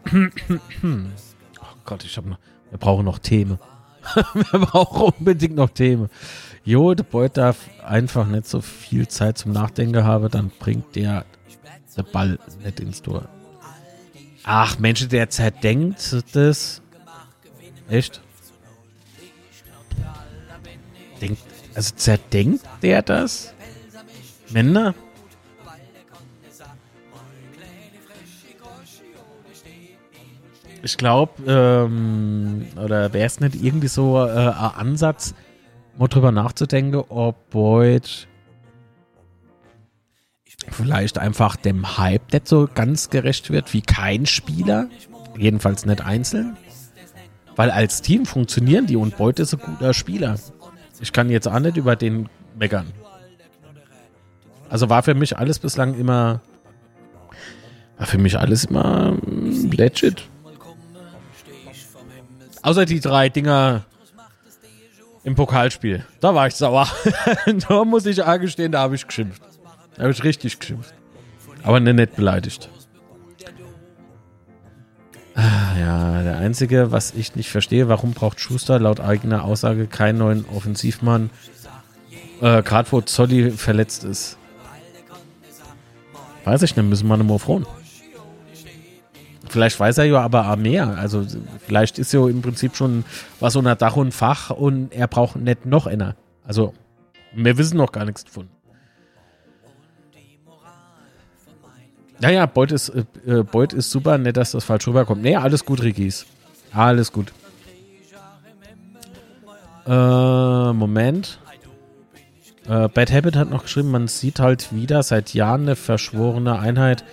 *coughs* oh Gott, ich hab noch. Wir brauchen noch Themen. *laughs* wir brauchen unbedingt noch Themen. Jo, der Beut darf einfach nicht so viel Zeit zum Nachdenken haben, dann bringt der der Ball nicht ins Tor. Ach, Mensch, der zerdenkt das. Echt? Denkt, also zerdenkt der das? Männer? Ich glaube, ähm, oder wäre es nicht irgendwie so äh, ein Ansatz, mal drüber nachzudenken, ob Boyd vielleicht einfach dem Hype nicht so ganz gerecht wird wie kein Spieler, jedenfalls nicht einzeln. Weil als Team funktionieren die und Boyd ist ein guter Spieler. Ich kann jetzt auch nicht über den meckern. Also war für mich alles bislang immer, war für mich alles immer mm, legit. Außer die drei Dinger im Pokalspiel. Da war ich sauer. *laughs* da muss ich angestehen, da habe ich geschimpft. Da habe ich richtig geschimpft. Aber nicht beleidigt. Ah, ja, der einzige, was ich nicht verstehe, warum braucht Schuster laut eigener Aussage keinen neuen Offensivmann, äh, gerade wo Zolli verletzt ist. Weiß ich nicht, müssen wir nochmal fragen. Vielleicht weiß er ja aber auch mehr. Also vielleicht ist ja im Prinzip schon was unter Dach und Fach und er braucht nicht noch einer. Also wir wissen noch gar nichts davon. Naja, Beut ist, äh, äh, Beut ist super, nicht, dass das falsch rüberkommt. Nee, alles gut, Rigis. Alles gut. Äh, Moment. Äh, Bad Habit hat noch geschrieben, man sieht halt wieder seit Jahren eine verschworene Einheit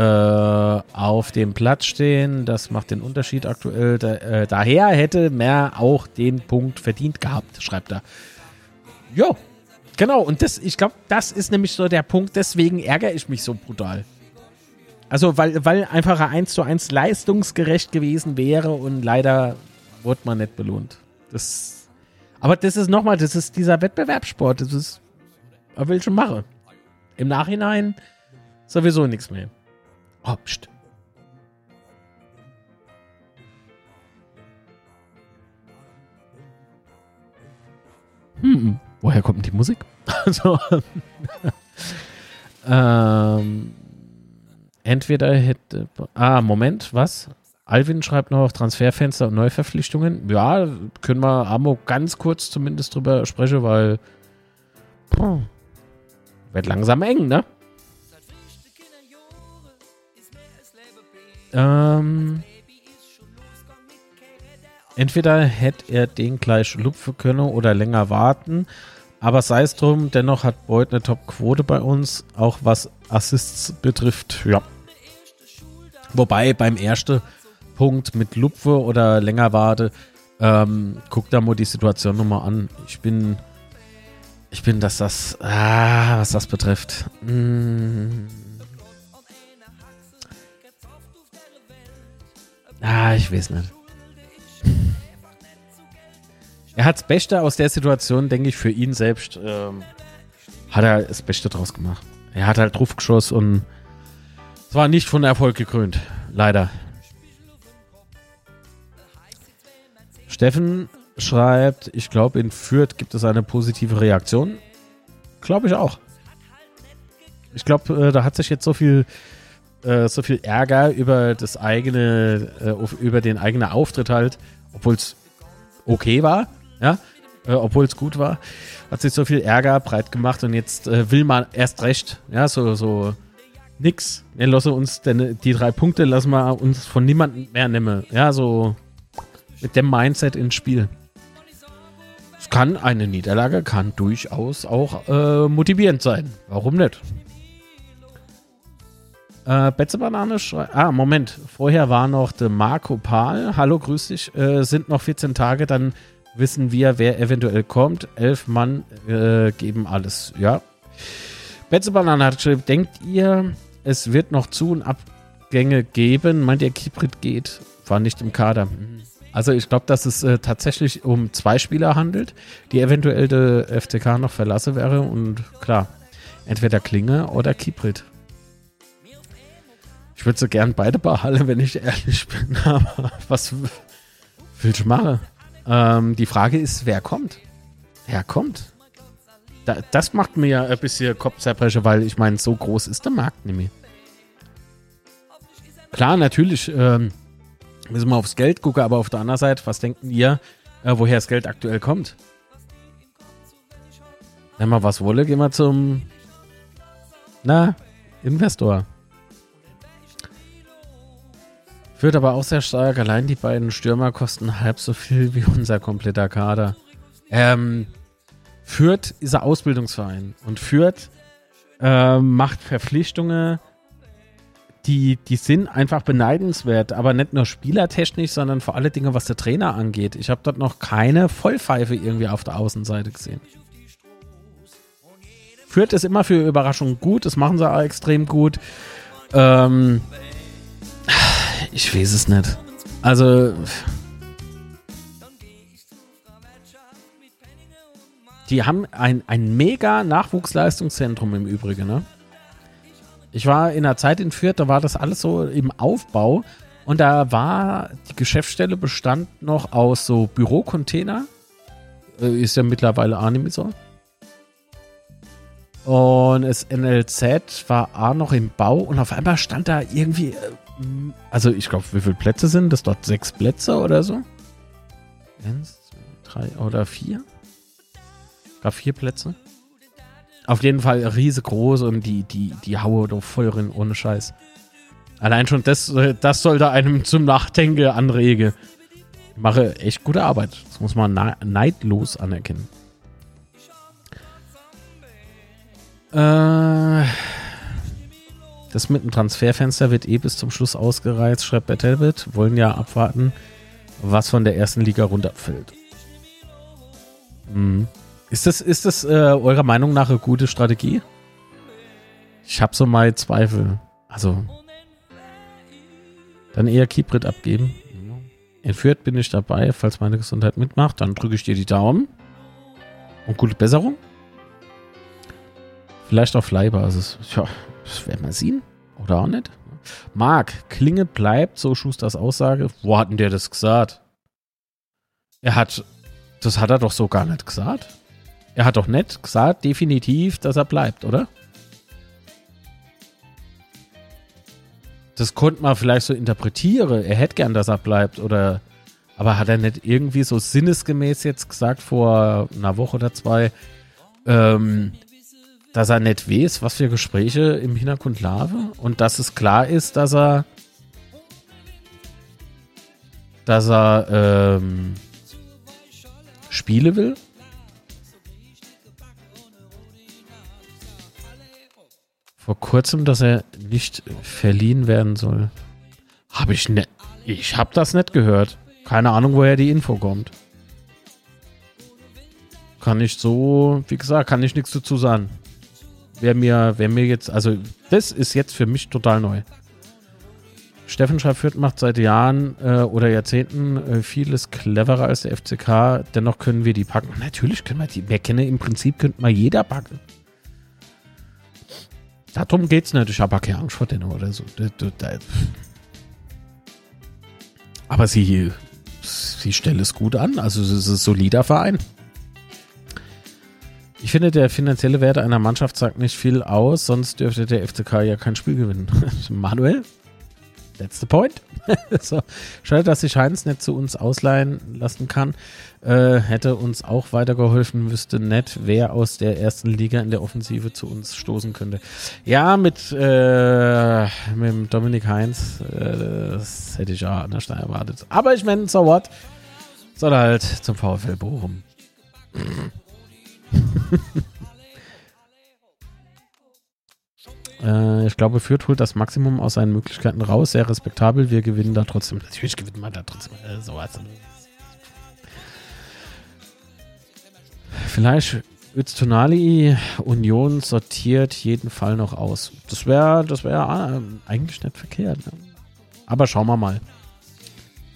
auf dem Platz stehen. Das macht den Unterschied aktuell. Da, äh, daher hätte mehr auch den Punkt verdient gehabt, schreibt er. Jo, genau. Und das, ich glaube, das ist nämlich so der Punkt. Deswegen ärgere ich mich so brutal. Also, weil, weil einfach ein 1 zu 1 leistungsgerecht gewesen wäre und leider wurde man nicht belohnt. Das, aber das ist nochmal, das ist dieser Wettbewerbssport. Das ist, was ich schon machen? Im Nachhinein sowieso nichts mehr. Oh, pst. Hm, woher kommt denn die Musik? *laughs* Also, *laughs* ähm, entweder hätte. Ah, Moment, was? Alvin schreibt noch Transferfenster und Neuverpflichtungen. Ja, können wir Amo ganz kurz zumindest drüber sprechen, weil. Puh, wird langsam eng, ne? Ähm, entweder hätte er den gleich lupfen können oder länger warten. Aber sei es drum, dennoch hat Boyd eine Top-Quote bei uns, auch was Assists betrifft. Ja. Wobei beim ersten Punkt mit Lupfe oder länger warte, ähm, guck da mal die Situation nochmal an. Ich bin, ich bin, dass das, ah, was das betrifft. Mm, Ah, ich weiß nicht. Er hat das Beste aus der Situation, denke ich, für ihn selbst, ähm, hat er das Beste draus gemacht. Er hat halt draufgeschossen und es war nicht von Erfolg gekrönt. Leider. Steffen schreibt, ich glaube, in Fürth gibt es eine positive Reaktion. Glaube ich auch. Ich glaube, äh, da hat sich jetzt so viel äh, so viel Ärger über das eigene, äh, über den eigenen Auftritt halt, obwohl es okay war, ja, äh, obwohl es gut war, hat sich so viel Ärger breit gemacht und jetzt äh, will man erst recht, ja, so, so nix. Wir lassen uns denn die drei Punkte lassen wir uns von niemandem mehr nehmen, ja, so mit dem Mindset ins Spiel. es kann eine Niederlage kann durchaus auch äh, motivierend sein. Warum nicht? Äh, Betze Banane schreibt. Ah, Moment. Vorher war noch der Marco Pahl. Hallo, grüß dich. Äh, sind noch 14 Tage, dann wissen wir, wer eventuell kommt. Elf Mann äh, geben alles. Ja. Betze Banane hat geschrieben: Denkt ihr, es wird noch Zu- und Abgänge geben? Meint ihr, Kiprit geht? War nicht im Kader. Hm. Also, ich glaube, dass es äh, tatsächlich um zwei Spieler handelt, die eventuell der FCK noch verlassen wäre. Und klar, entweder Klinge oder Kiprit. Ich würde so gern beide behalten, wenn ich ehrlich bin. *laughs* Aber was will ich machen? Ähm, die Frage ist, wer kommt? Wer kommt? Da, das macht mir ja ein bisschen Kopfzerbrecher, weil ich meine, so groß ist der Markt mehr. Klar, natürlich ähm, müssen wir aufs Geld gucken, aber auf der anderen Seite, was denken ihr, äh, woher das Geld aktuell kommt? Wenn wir was wolle, gehen wir zum na, Investor. Wird aber auch sehr stark. Allein die beiden Stürmer kosten halb so viel wie unser kompletter Kader. Ähm, Fürth ist ein Ausbildungsverein und Fürth ähm, macht Verpflichtungen, die, die sind einfach beneidenswert, aber nicht nur spielertechnisch, sondern vor allen Dingen, was der Trainer angeht. Ich habe dort noch keine Vollpfeife irgendwie auf der Außenseite gesehen. Fürth ist immer für Überraschungen gut, das machen sie auch extrem gut. Ähm, ich weiß es nicht. Also. Die haben ein, ein mega Nachwuchsleistungszentrum im Übrigen, ne? Ich war in der Zeit in Fürth, da war das alles so im Aufbau und da war die Geschäftsstelle bestand noch aus so Bürocontainer. Äh, ist ja mittlerweile so. Und das NLZ war auch noch im Bau und auf einmal stand da irgendwie, äh, also ich glaube, wie viele Plätze sind das dort? Sechs Plätze oder so? Eins, zwei, drei oder vier? Glaube, vier Plätze. Auf jeden Fall riesengroß und die, die, die haue doch voll rein, ohne Scheiß. Allein schon das, äh, das sollte einem zum Nachdenken anregen. Ich mache echt gute Arbeit. Das muss man neidlos anerkennen. Äh, das mit dem Transferfenster wird eh bis zum Schluss ausgereizt, schreibt Bettelbit. Wollen ja abwarten, was von der ersten Liga runterfällt. Hm. Ist das, ist das äh, eurer Meinung nach eine gute Strategie? Ich habe so mal Zweifel. Also, dann eher Kibrit abgeben. Entführt bin ich dabei, falls meine Gesundheit mitmacht. Dann drücke ich dir die Daumen. Und gute Besserung. Vielleicht auf Leihbasis. Ja, das werden wir sehen. Oder auch nicht. Marc, Klinge bleibt, so Schusters Aussage. Wo hat denn der das gesagt? Er hat, das hat er doch so gar nicht gesagt. Er hat doch nicht gesagt, definitiv, dass er bleibt, oder? Das konnte man vielleicht so interpretieren. Er hätte gern, dass er bleibt, oder. Aber hat er nicht irgendwie so sinnesgemäß jetzt gesagt vor einer Woche oder zwei, ähm, dass er nicht weiß, was für Gespräche im Hintergrund laufen und dass es klar ist, dass er dass er ähm, Spiele will. Vor kurzem, dass er nicht verliehen werden soll. Habe ich nicht. Ich habe das nicht gehört. Keine Ahnung, woher die Info kommt. Kann ich so, wie gesagt, kann ich nichts dazu sagen. Wer mir, wer mir jetzt, also das ist jetzt für mich total neu. Steffen Schaffert macht seit Jahren äh, oder Jahrzehnten äh, vieles cleverer als der FCK. Dennoch können wir die packen. Natürlich können wir die. Wer kenne im Prinzip könnte mal jeder packen. Darum geht's nicht. Ich habe keine Angst vor denen oder so. Aber sie, sie stellt es gut an. Also es ist ein solider Verein. Ich finde, der finanzielle Wert einer Mannschaft sagt nicht viel aus, sonst dürfte der FCK ja kein Spiel gewinnen. *laughs* Manuel? The point. *laughs* so, schade, dass sich Heinz nicht zu uns ausleihen lassen kann. Äh, hätte uns auch weitergeholfen, wüsste nicht, wer aus der ersten Liga in der Offensive zu uns stoßen könnte. Ja, mit, äh, mit Dominik Heinz, äh, das hätte ich auch anders erwartet. Aber ich meine, so what? Soll halt zum VfL Bochum. *laughs* äh, ich glaube, Fürth holt das Maximum aus seinen Möglichkeiten raus. Sehr respektabel. Wir gewinnen da trotzdem. Natürlich gewinnen wir da trotzdem. Äh, so also. Vielleicht Öztunali Union sortiert jeden Fall noch aus. Das wäre das wär, äh, eigentlich nicht verkehrt. Ne? Aber schauen wir mal.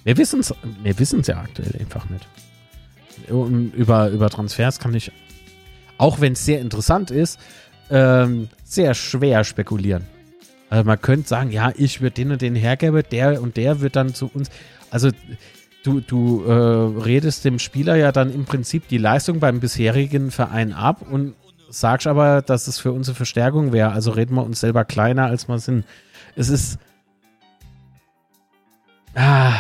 Wir wissen es wir ja aktuell einfach nicht. Über, über Transfers kann ich, auch wenn es sehr interessant ist, ähm, sehr schwer spekulieren. Also man könnte sagen, ja, ich würde den und den hergeben, der und der wird dann zu uns. Also du, du äh, redest dem Spieler ja dann im Prinzip die Leistung beim bisherigen Verein ab und sagst aber, dass es für unsere Verstärkung wäre. Also reden wir uns selber kleiner, als wir sind. Es ist. Ah,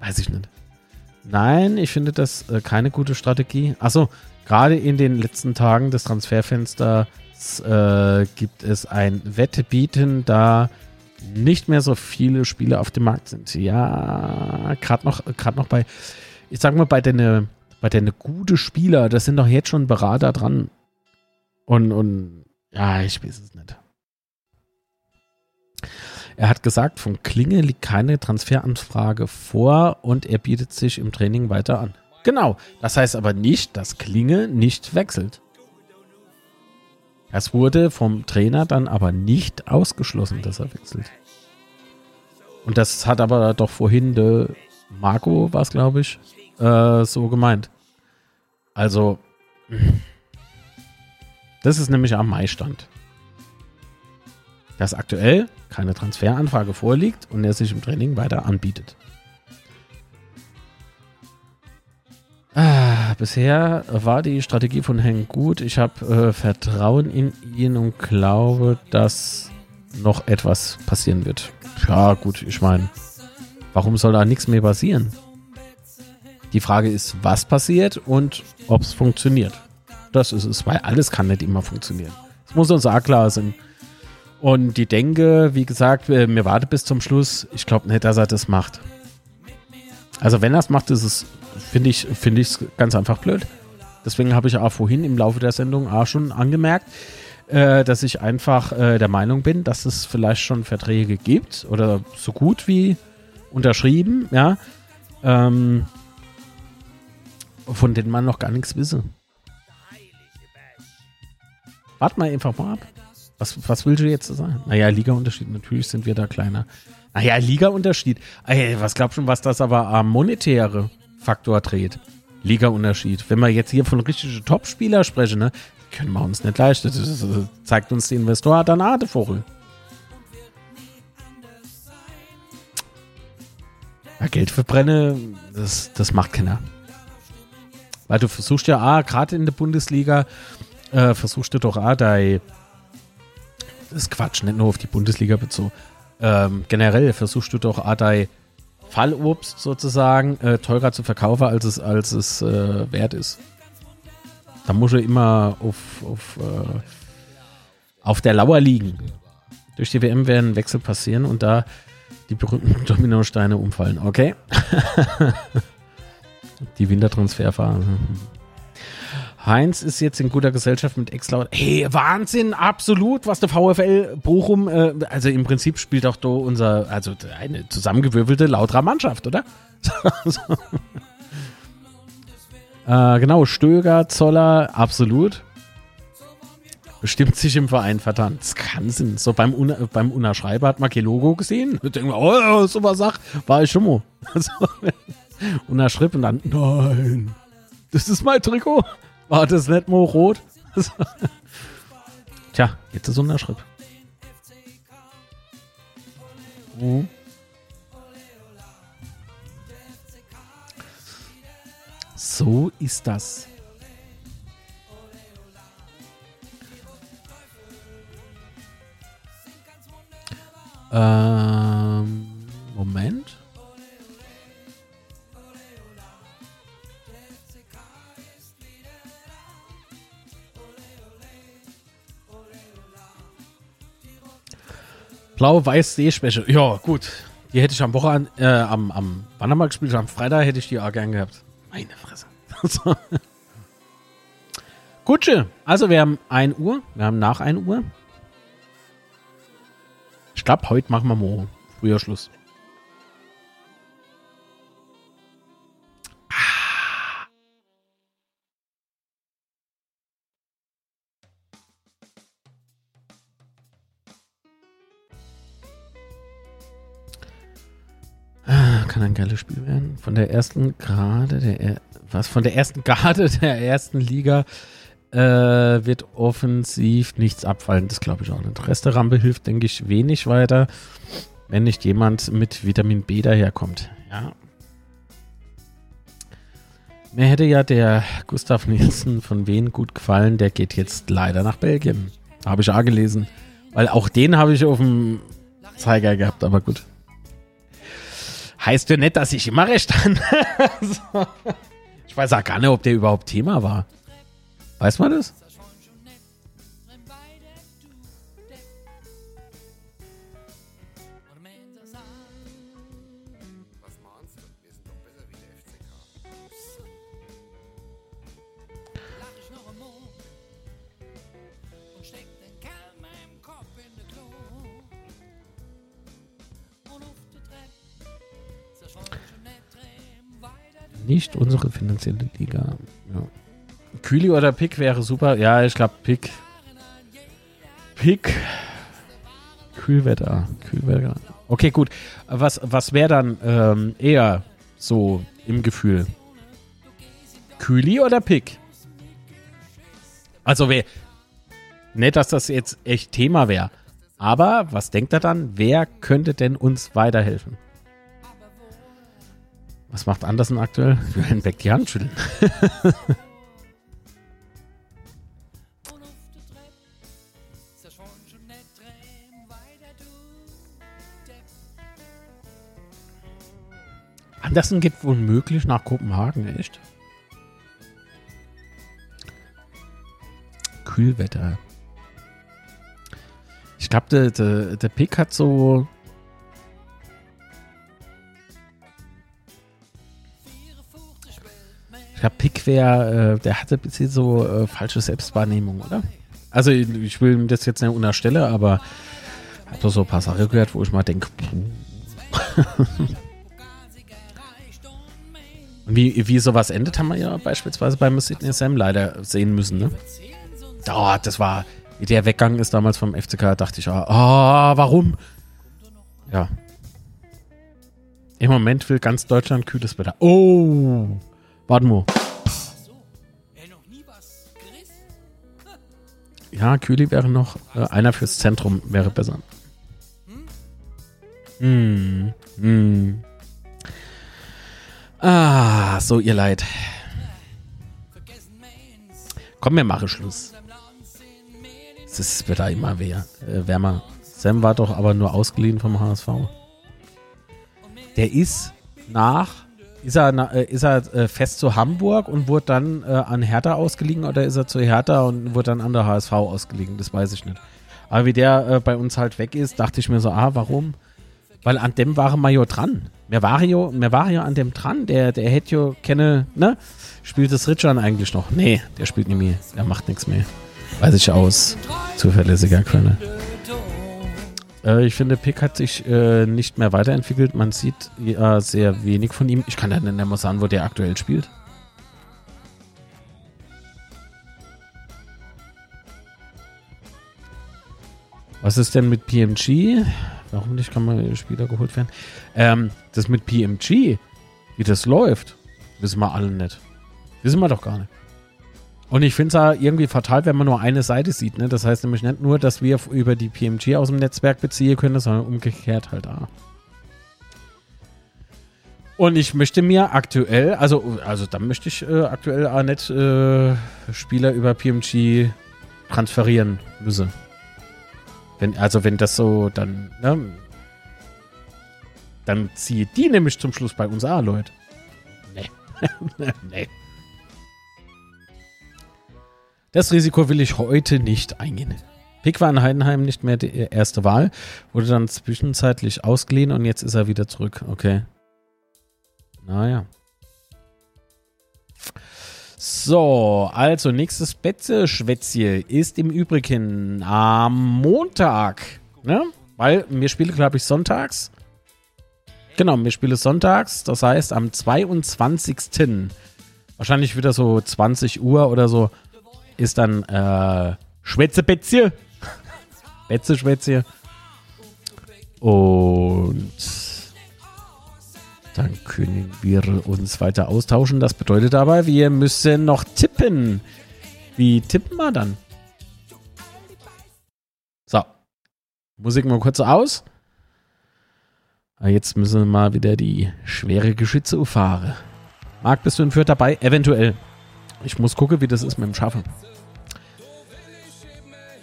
weiß ich nicht. Nein, ich finde das äh, keine gute Strategie. Achso, gerade in den letzten Tagen des Transferfensters äh, gibt es ein Wettebieten, da nicht mehr so viele Spiele auf dem Markt sind. Ja, gerade noch, noch bei, ich sag mal, bei den, bei den gute Spieler, das sind doch jetzt schon Berater dran. Und, und ja, ich weiß es nicht. Er hat gesagt, von Klinge liegt keine Transferanfrage vor und er bietet sich im Training weiter an. Genau, das heißt aber nicht, dass Klinge nicht wechselt. Es wurde vom Trainer dann aber nicht ausgeschlossen, dass er wechselt. Und das hat aber doch vorhin der Marco, war es glaube ich, äh, so gemeint. Also, das ist nämlich am Mai-Stand. Dass aktuell keine Transferanfrage vorliegt und er sich im Training weiter anbietet. Ah, bisher war die Strategie von Henk gut. Ich habe äh, Vertrauen in ihn und glaube, dass noch etwas passieren wird. Ja, gut, ich meine, warum soll da nichts mehr passieren? Die Frage ist, was passiert und ob es funktioniert. Das ist es, weil alles kann nicht immer funktionieren. Es muss uns auch klar sein. Und die Denke, wie gesagt, äh, mir warte bis zum Schluss. Ich glaube nicht, dass er das macht. Also wenn er es macht, ist es, finde ich, es ganz einfach blöd. Deswegen habe ich auch vorhin im Laufe der Sendung auch schon angemerkt, äh, dass ich einfach äh, der Meinung bin, dass es vielleicht schon Verträge gibt oder so gut wie unterschrieben, ja, ähm, von denen man noch gar nichts wisse. Warte mal einfach mal ab. Was, was willst du jetzt sagen? Naja, Liga-Unterschied, natürlich sind wir da kleiner. Naja, Liga-Unterschied. Was glaubst du, was das aber am monetäre Faktor dreht? Liga-Unterschied. Wenn wir jetzt hier von richtigen Top-Spieler sprechen, ne, können wir uns nicht leisten. Das zeigt uns der Investor dann Adevogel. Ja, Geld verbrenne, das, das macht keiner. Weil du versuchst ja, ah, gerade in der Bundesliga, äh, versuchst du doch ah, dein das ist Quatsch, nicht nur auf die Bundesliga bezogen. Ähm, generell versuchst du doch Adai Fallobst sozusagen äh, teurer zu verkaufen, als es, als es äh, wert ist. Da muss er immer auf, auf, äh, auf der Lauer liegen. Durch die WM werden Wechsel passieren und da die berühmten *laughs* Dominosteine umfallen. Okay. *laughs* die Wintertransferphase. Heinz ist jetzt in guter Gesellschaft mit Ex-Laut. Hey, Wahnsinn, absolut, was der VfL Bochum, äh, also im Prinzip spielt auch da unser, also eine zusammengewürfelte lauterer Mannschaft, oder? *laughs* äh, genau, Stöger, Zoller, absolut. Bestimmt sich im Verein verdammt. Das kann Sinn. So beim, Una, beim Unerschreiber hat man kein Logo gesehen. Ich denke, oh, so was sag, war ich schon mal. *laughs* So, Unerschrieb und dann, nein, das ist mein Trikot. War das nicht mal rot? *laughs* Tja, jetzt ist Unterschrift. Mhm. So ist das. Ähm, Moment. Blau-Weiß Sehschwäche. Ja, gut. Die hätte ich am Wochenende, äh, am, am, wann haben wir gespielt? Am Freitag hätte ich die auch gern gehabt. Meine Fresse. *laughs* Gutsche, also wir haben 1 Uhr, wir haben nach 1 Uhr. Ich glaube, heute machen wir morgen früher Schluss. Kann ein geiles Spiel werden. Von der ersten Garde der was von der ersten Garde *laughs* der ersten Liga äh, wird offensiv nichts abfallen. Das glaube ich auch nicht. Resterampe hilft, denke ich, wenig weiter, wenn nicht jemand mit Vitamin B daherkommt. Ja. Mir hätte ja der Gustav Nielsen von Wien gut gefallen. Der geht jetzt leider nach Belgien. Habe ich auch gelesen. Weil auch den habe ich auf dem Zeiger gehabt, aber gut. Heißt ja nicht, dass ich immer recht habe. *laughs* so. Ich weiß auch gar nicht, ob der überhaupt Thema war. Weiß man das? Nicht unsere finanzielle Liga. Ja. Kühli oder Pick wäre super. Ja, ich glaube Pick. Pick. Kühlwetter. Kühlwetter. Okay, gut. Was, was wäre dann ähm, eher so im Gefühl? Kühli oder Pick? Also wer. Nicht, dass das jetzt echt Thema wäre. Aber was denkt er dann? Wer könnte denn uns weiterhelfen? Was macht Andersen aktuell? *laughs* Beck die Hand schütteln. *laughs* Andersen geht wohl möglich nach Kopenhagen, echt? Kühlwetter. Ich glaube, der, der, der Pick hat so Ich glaube, Pick wäre, äh, der hatte ein bisschen so äh, falsche Selbstwahrnehmung, oder? Also, ich will das jetzt nicht unterstellen, aber habe so ein paar Sachen gehört, wo ich mal denke, *laughs* wie, wie sowas endet, haben wir ja beispielsweise beim Sydney Sam leider sehen müssen, ne? Oh, das war, wie der weggegangen ist damals vom FCK, dachte ich, oh, warum? Ja. Im Moment will ganz Deutschland kühles Wetter. Oh! Warte mal. Ja, Kühli wäre noch. Äh, einer fürs Zentrum wäre besser. Hm. Hm. Ah, so ihr Leid. Komm, wir machen Schluss. Es wird da immer wär, äh, wärmer. Sam war doch aber nur ausgeliehen vom HSV. Der ist nach ist er, äh, ist er äh, fest zu Hamburg und wurde dann äh, an Hertha ausgeliehen oder ist er zu Hertha und wurde dann an der HSV ausgeliehen? Das weiß ich nicht. Aber wie der bei uns halt weg ist, dachte ich mir so, ah, warum? Weil an dem war Mario dran. Mir war ja, mir war ja an dem dran. Der, der hätte ja keine, ne? Spielt das Richard eigentlich noch? Nee, der spielt nicht mehr. Der macht nichts mehr. Weiß ich aus zuverlässiger Quelle. Äh, ich finde, Pick hat sich äh, nicht mehr weiterentwickelt. Man sieht ja sehr wenig von ihm. Ich kann ja nicht mehr sagen, wo der aktuell spielt. Was ist denn mit PMG? Warum nicht kann man Spieler geholt werden? Ähm, das mit PMG, wie das läuft, wissen wir alle nicht. Wissen wir doch gar nicht. Und ich finde es irgendwie fatal, wenn man nur eine Seite sieht. Ne? Das heißt nämlich nicht nur, dass wir über die PMG aus dem Netzwerk beziehen können, sondern umgekehrt halt auch. Und ich möchte mir aktuell, also, also dann möchte ich äh, aktuell auch nicht äh, Spieler über PMG transferieren müssen. Wenn, also wenn das so dann, ne, dann ziehe die nämlich zum Schluss bei uns auch, Leute. Nee. *laughs* nee. Das Risiko will ich heute nicht eingehen. Pick war in Heidenheim nicht mehr die erste Wahl, wurde dann zwischenzeitlich ausgeliehen und jetzt ist er wieder zurück. Okay. Naja. So, also nächstes Betze-Schwätzchen ist im Übrigen am Montag. Ne? Weil wir spielen, glaube ich, sonntags. Genau, wir spielen sonntags. Das heißt, am 22. Wahrscheinlich wieder so 20 Uhr oder so ist dann äh, Schwätze-Betze. Betze-Schwätzchen. Und dann können wir uns weiter austauschen. Das bedeutet aber, wir müssen noch tippen. Wie tippen wir dann? So. Musik mal kurz aus. Ah, jetzt müssen wir mal wieder die schwere Geschütze fahren. Marc, bist du in Fürth dabei? Eventuell. Ich muss gucken, wie das ist mit dem Schaffen.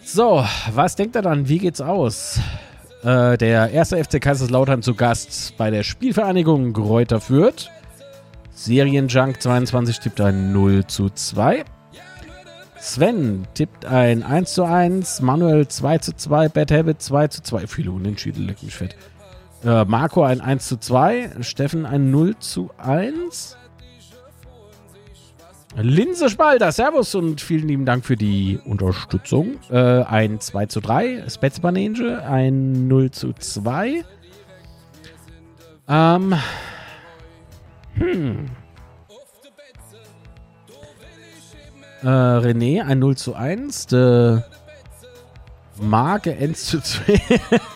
So, was denkt er dann? Wie geht's aus? Äh, der erste FC Kaiserslautern zu Gast bei der Spielvereinigung Gräuter Fürth. Serienjunk 22 tippt ein 0 zu 2. Sven tippt ein 1 zu 1. Manuel 2 zu 2. Bad Habit 2 zu 2. Viele Unentschieden, leck mich fett. Äh, Marco ein 1 zu 2. Steffen ein 0 zu 1. Linse Spalter, Servus und vielen lieben Dank für die Unterstützung. Äh, ein 2 zu 3, Spetzban Angel, ein 0 zu 2. Ähm. Hm. Äh, René, ein 0 zu 1. De Marke 1 zu 2.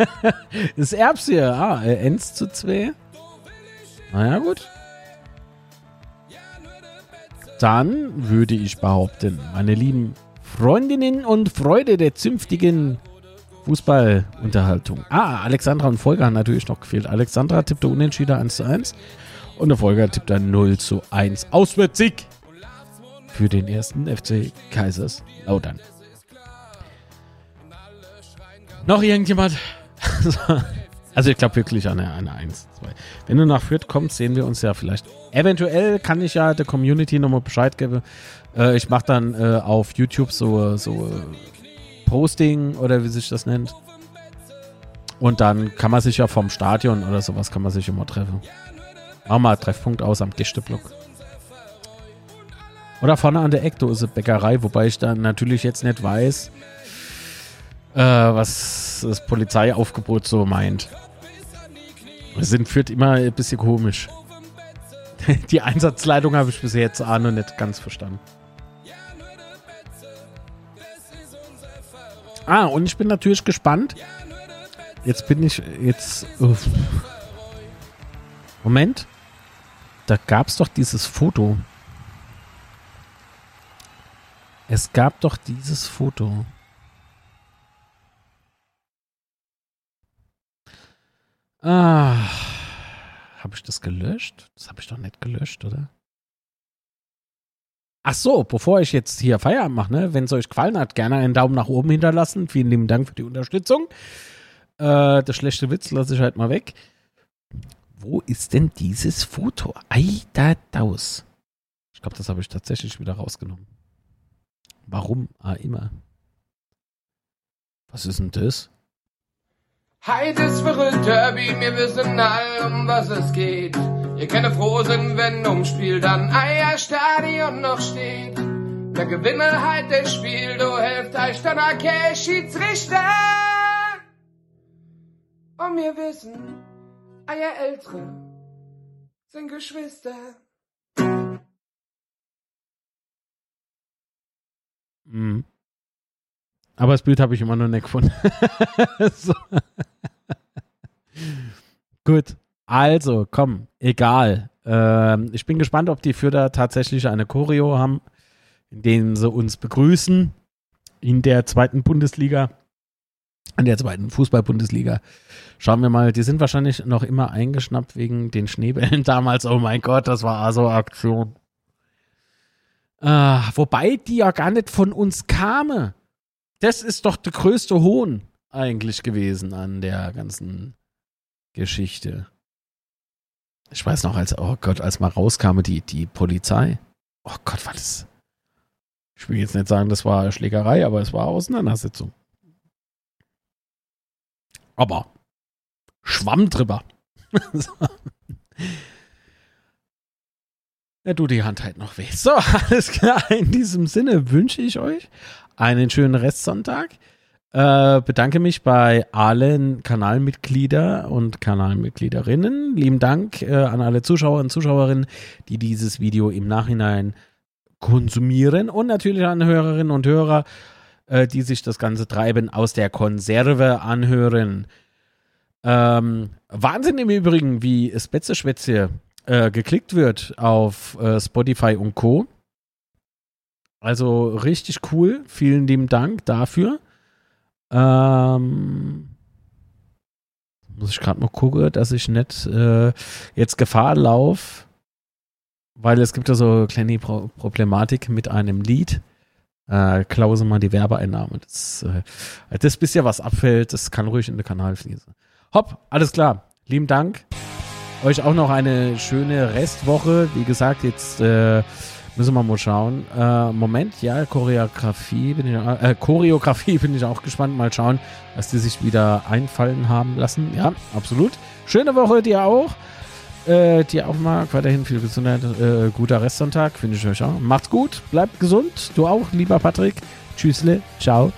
*laughs* das Erbs hier. Ah, 1 zu 2. Naja, gut. Dann würde ich behaupten, meine lieben Freundinnen und Freunde der zünftigen Fußballunterhaltung. Ah, Alexandra und Volker haben natürlich noch gefehlt. Alexandra tippte unentschieden 1 zu 1 und der Volker tippte 0 zu 1. Auswärtssieg für den ersten FC Kaiserslautern. Noch irgendjemand? *laughs* Also ich glaube wirklich an eine, eine 1, 2. Wenn du nach Fürth kommst, sehen wir uns ja vielleicht. Eventuell kann ich ja der Community nochmal Bescheid geben. Äh, ich mache dann äh, auf YouTube so, so äh, Posting oder wie sich das nennt. Und dann kann man sich ja vom Stadion oder sowas kann man sich immer treffen. Machen wir Treffpunkt aus am Gästeblock. Oder vorne an der Eckdose Bäckerei, wobei ich dann natürlich jetzt nicht weiß, äh, was das Polizeiaufgebot so meint. Sind führt immer ein bisschen komisch. *laughs* Die Einsatzleitung habe ich bis jetzt auch noch nicht ganz verstanden. Ah, und ich bin natürlich gespannt. Jetzt bin ich jetzt. Uff. Moment. Da gab es doch dieses Foto. Es gab doch dieses Foto. Ah. Habe ich das gelöscht? Das habe ich doch nicht gelöscht, oder? Ach so, bevor ich jetzt hier Feierabend mache, ne? wenn es euch gefallen hat, gerne einen Daumen nach oben hinterlassen. Vielen lieben Dank für die Unterstützung. Äh, der schlechte Witz lasse ich halt mal weg. Wo ist denn dieses Foto? Ei, da, daus. Ich glaube, das habe ich tatsächlich wieder rausgenommen. Warum? Ah, immer. Was ist denn das? Heute ist verrückt Derby, wir wissen all, um was es geht. Ihr könnt froh sind, wenn ums Spiel dann Eierstadion noch steht. Der Gewinner halt das Spiel, du helft euch dann okay, Schiedsrichter. Und wir wissen, Eier Ältere sind Geschwister. Mhm. Aber das Bild habe ich immer noch nicht gefunden. *laughs* so. Gut. Also, komm, egal. Ähm, ich bin gespannt, ob die Fürder tatsächlich eine Choreo haben, in denen sie uns begrüßen in der zweiten Bundesliga, in der zweiten Fußball-Bundesliga. Schauen wir mal, die sind wahrscheinlich noch immer eingeschnappt wegen den Schneebällen *laughs* damals. Oh mein Gott, das war also Aktion. Äh, wobei die ja gar nicht von uns kamen. Das ist doch der größte Hohn eigentlich gewesen an der ganzen Geschichte. Ich weiß noch, als, oh Gott, als mal rauskam, die, die Polizei. Oh Gott, was das? Ich will jetzt nicht sagen, das war Schlägerei, aber es war Auseinandersetzung. Aber Schwamm drüber. *laughs* Ja, du, die Hand halt noch weh. So, *laughs* alles klar. In diesem Sinne wünsche ich euch einen schönen Restsonntag. Äh, bedanke mich bei allen Kanalmitglieder und Kanalmitgliederinnen. Lieben Dank äh, an alle Zuschauer und Zuschauerinnen, die dieses Video im Nachhinein konsumieren und natürlich an Hörerinnen und Hörer, äh, die sich das ganze Treiben aus der Konserve anhören. Ähm, Wahnsinn im Übrigen, wie Spätze-Schwätze äh, geklickt wird auf äh, Spotify und Co. Also richtig cool. Vielen lieben Dank dafür. Ähm, muss ich gerade mal gucken, dass ich nicht äh, jetzt Gefahr laufe, weil es gibt ja so eine kleine Pro Problematik mit einem Lied. Äh, klause mal die Werbeeinnahme. Das, äh, das bisschen was abfällt, das kann ruhig in den Kanal fließen. Hopp, alles klar. Lieben Dank. Euch auch noch eine schöne Restwoche. Wie gesagt, jetzt äh, müssen wir mal schauen. Äh, Moment, ja, Choreografie bin ich, äh, Choreografie *laughs* bin ich auch gespannt. Mal schauen, was die sich wieder einfallen haben lassen. Ja, absolut. Schöne Woche dir auch. Äh, dir auch mal weiterhin viel Gesundheit. Äh, guter Restsonntag, finde ich euch auch. Macht's gut, bleibt gesund. Du auch, lieber Patrick. Tschüssle, ciao.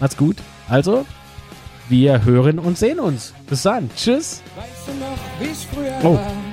Macht's gut. Also, wir hören und sehen uns. Bis dann. Tschüss. Weißt du noch, Oh. war?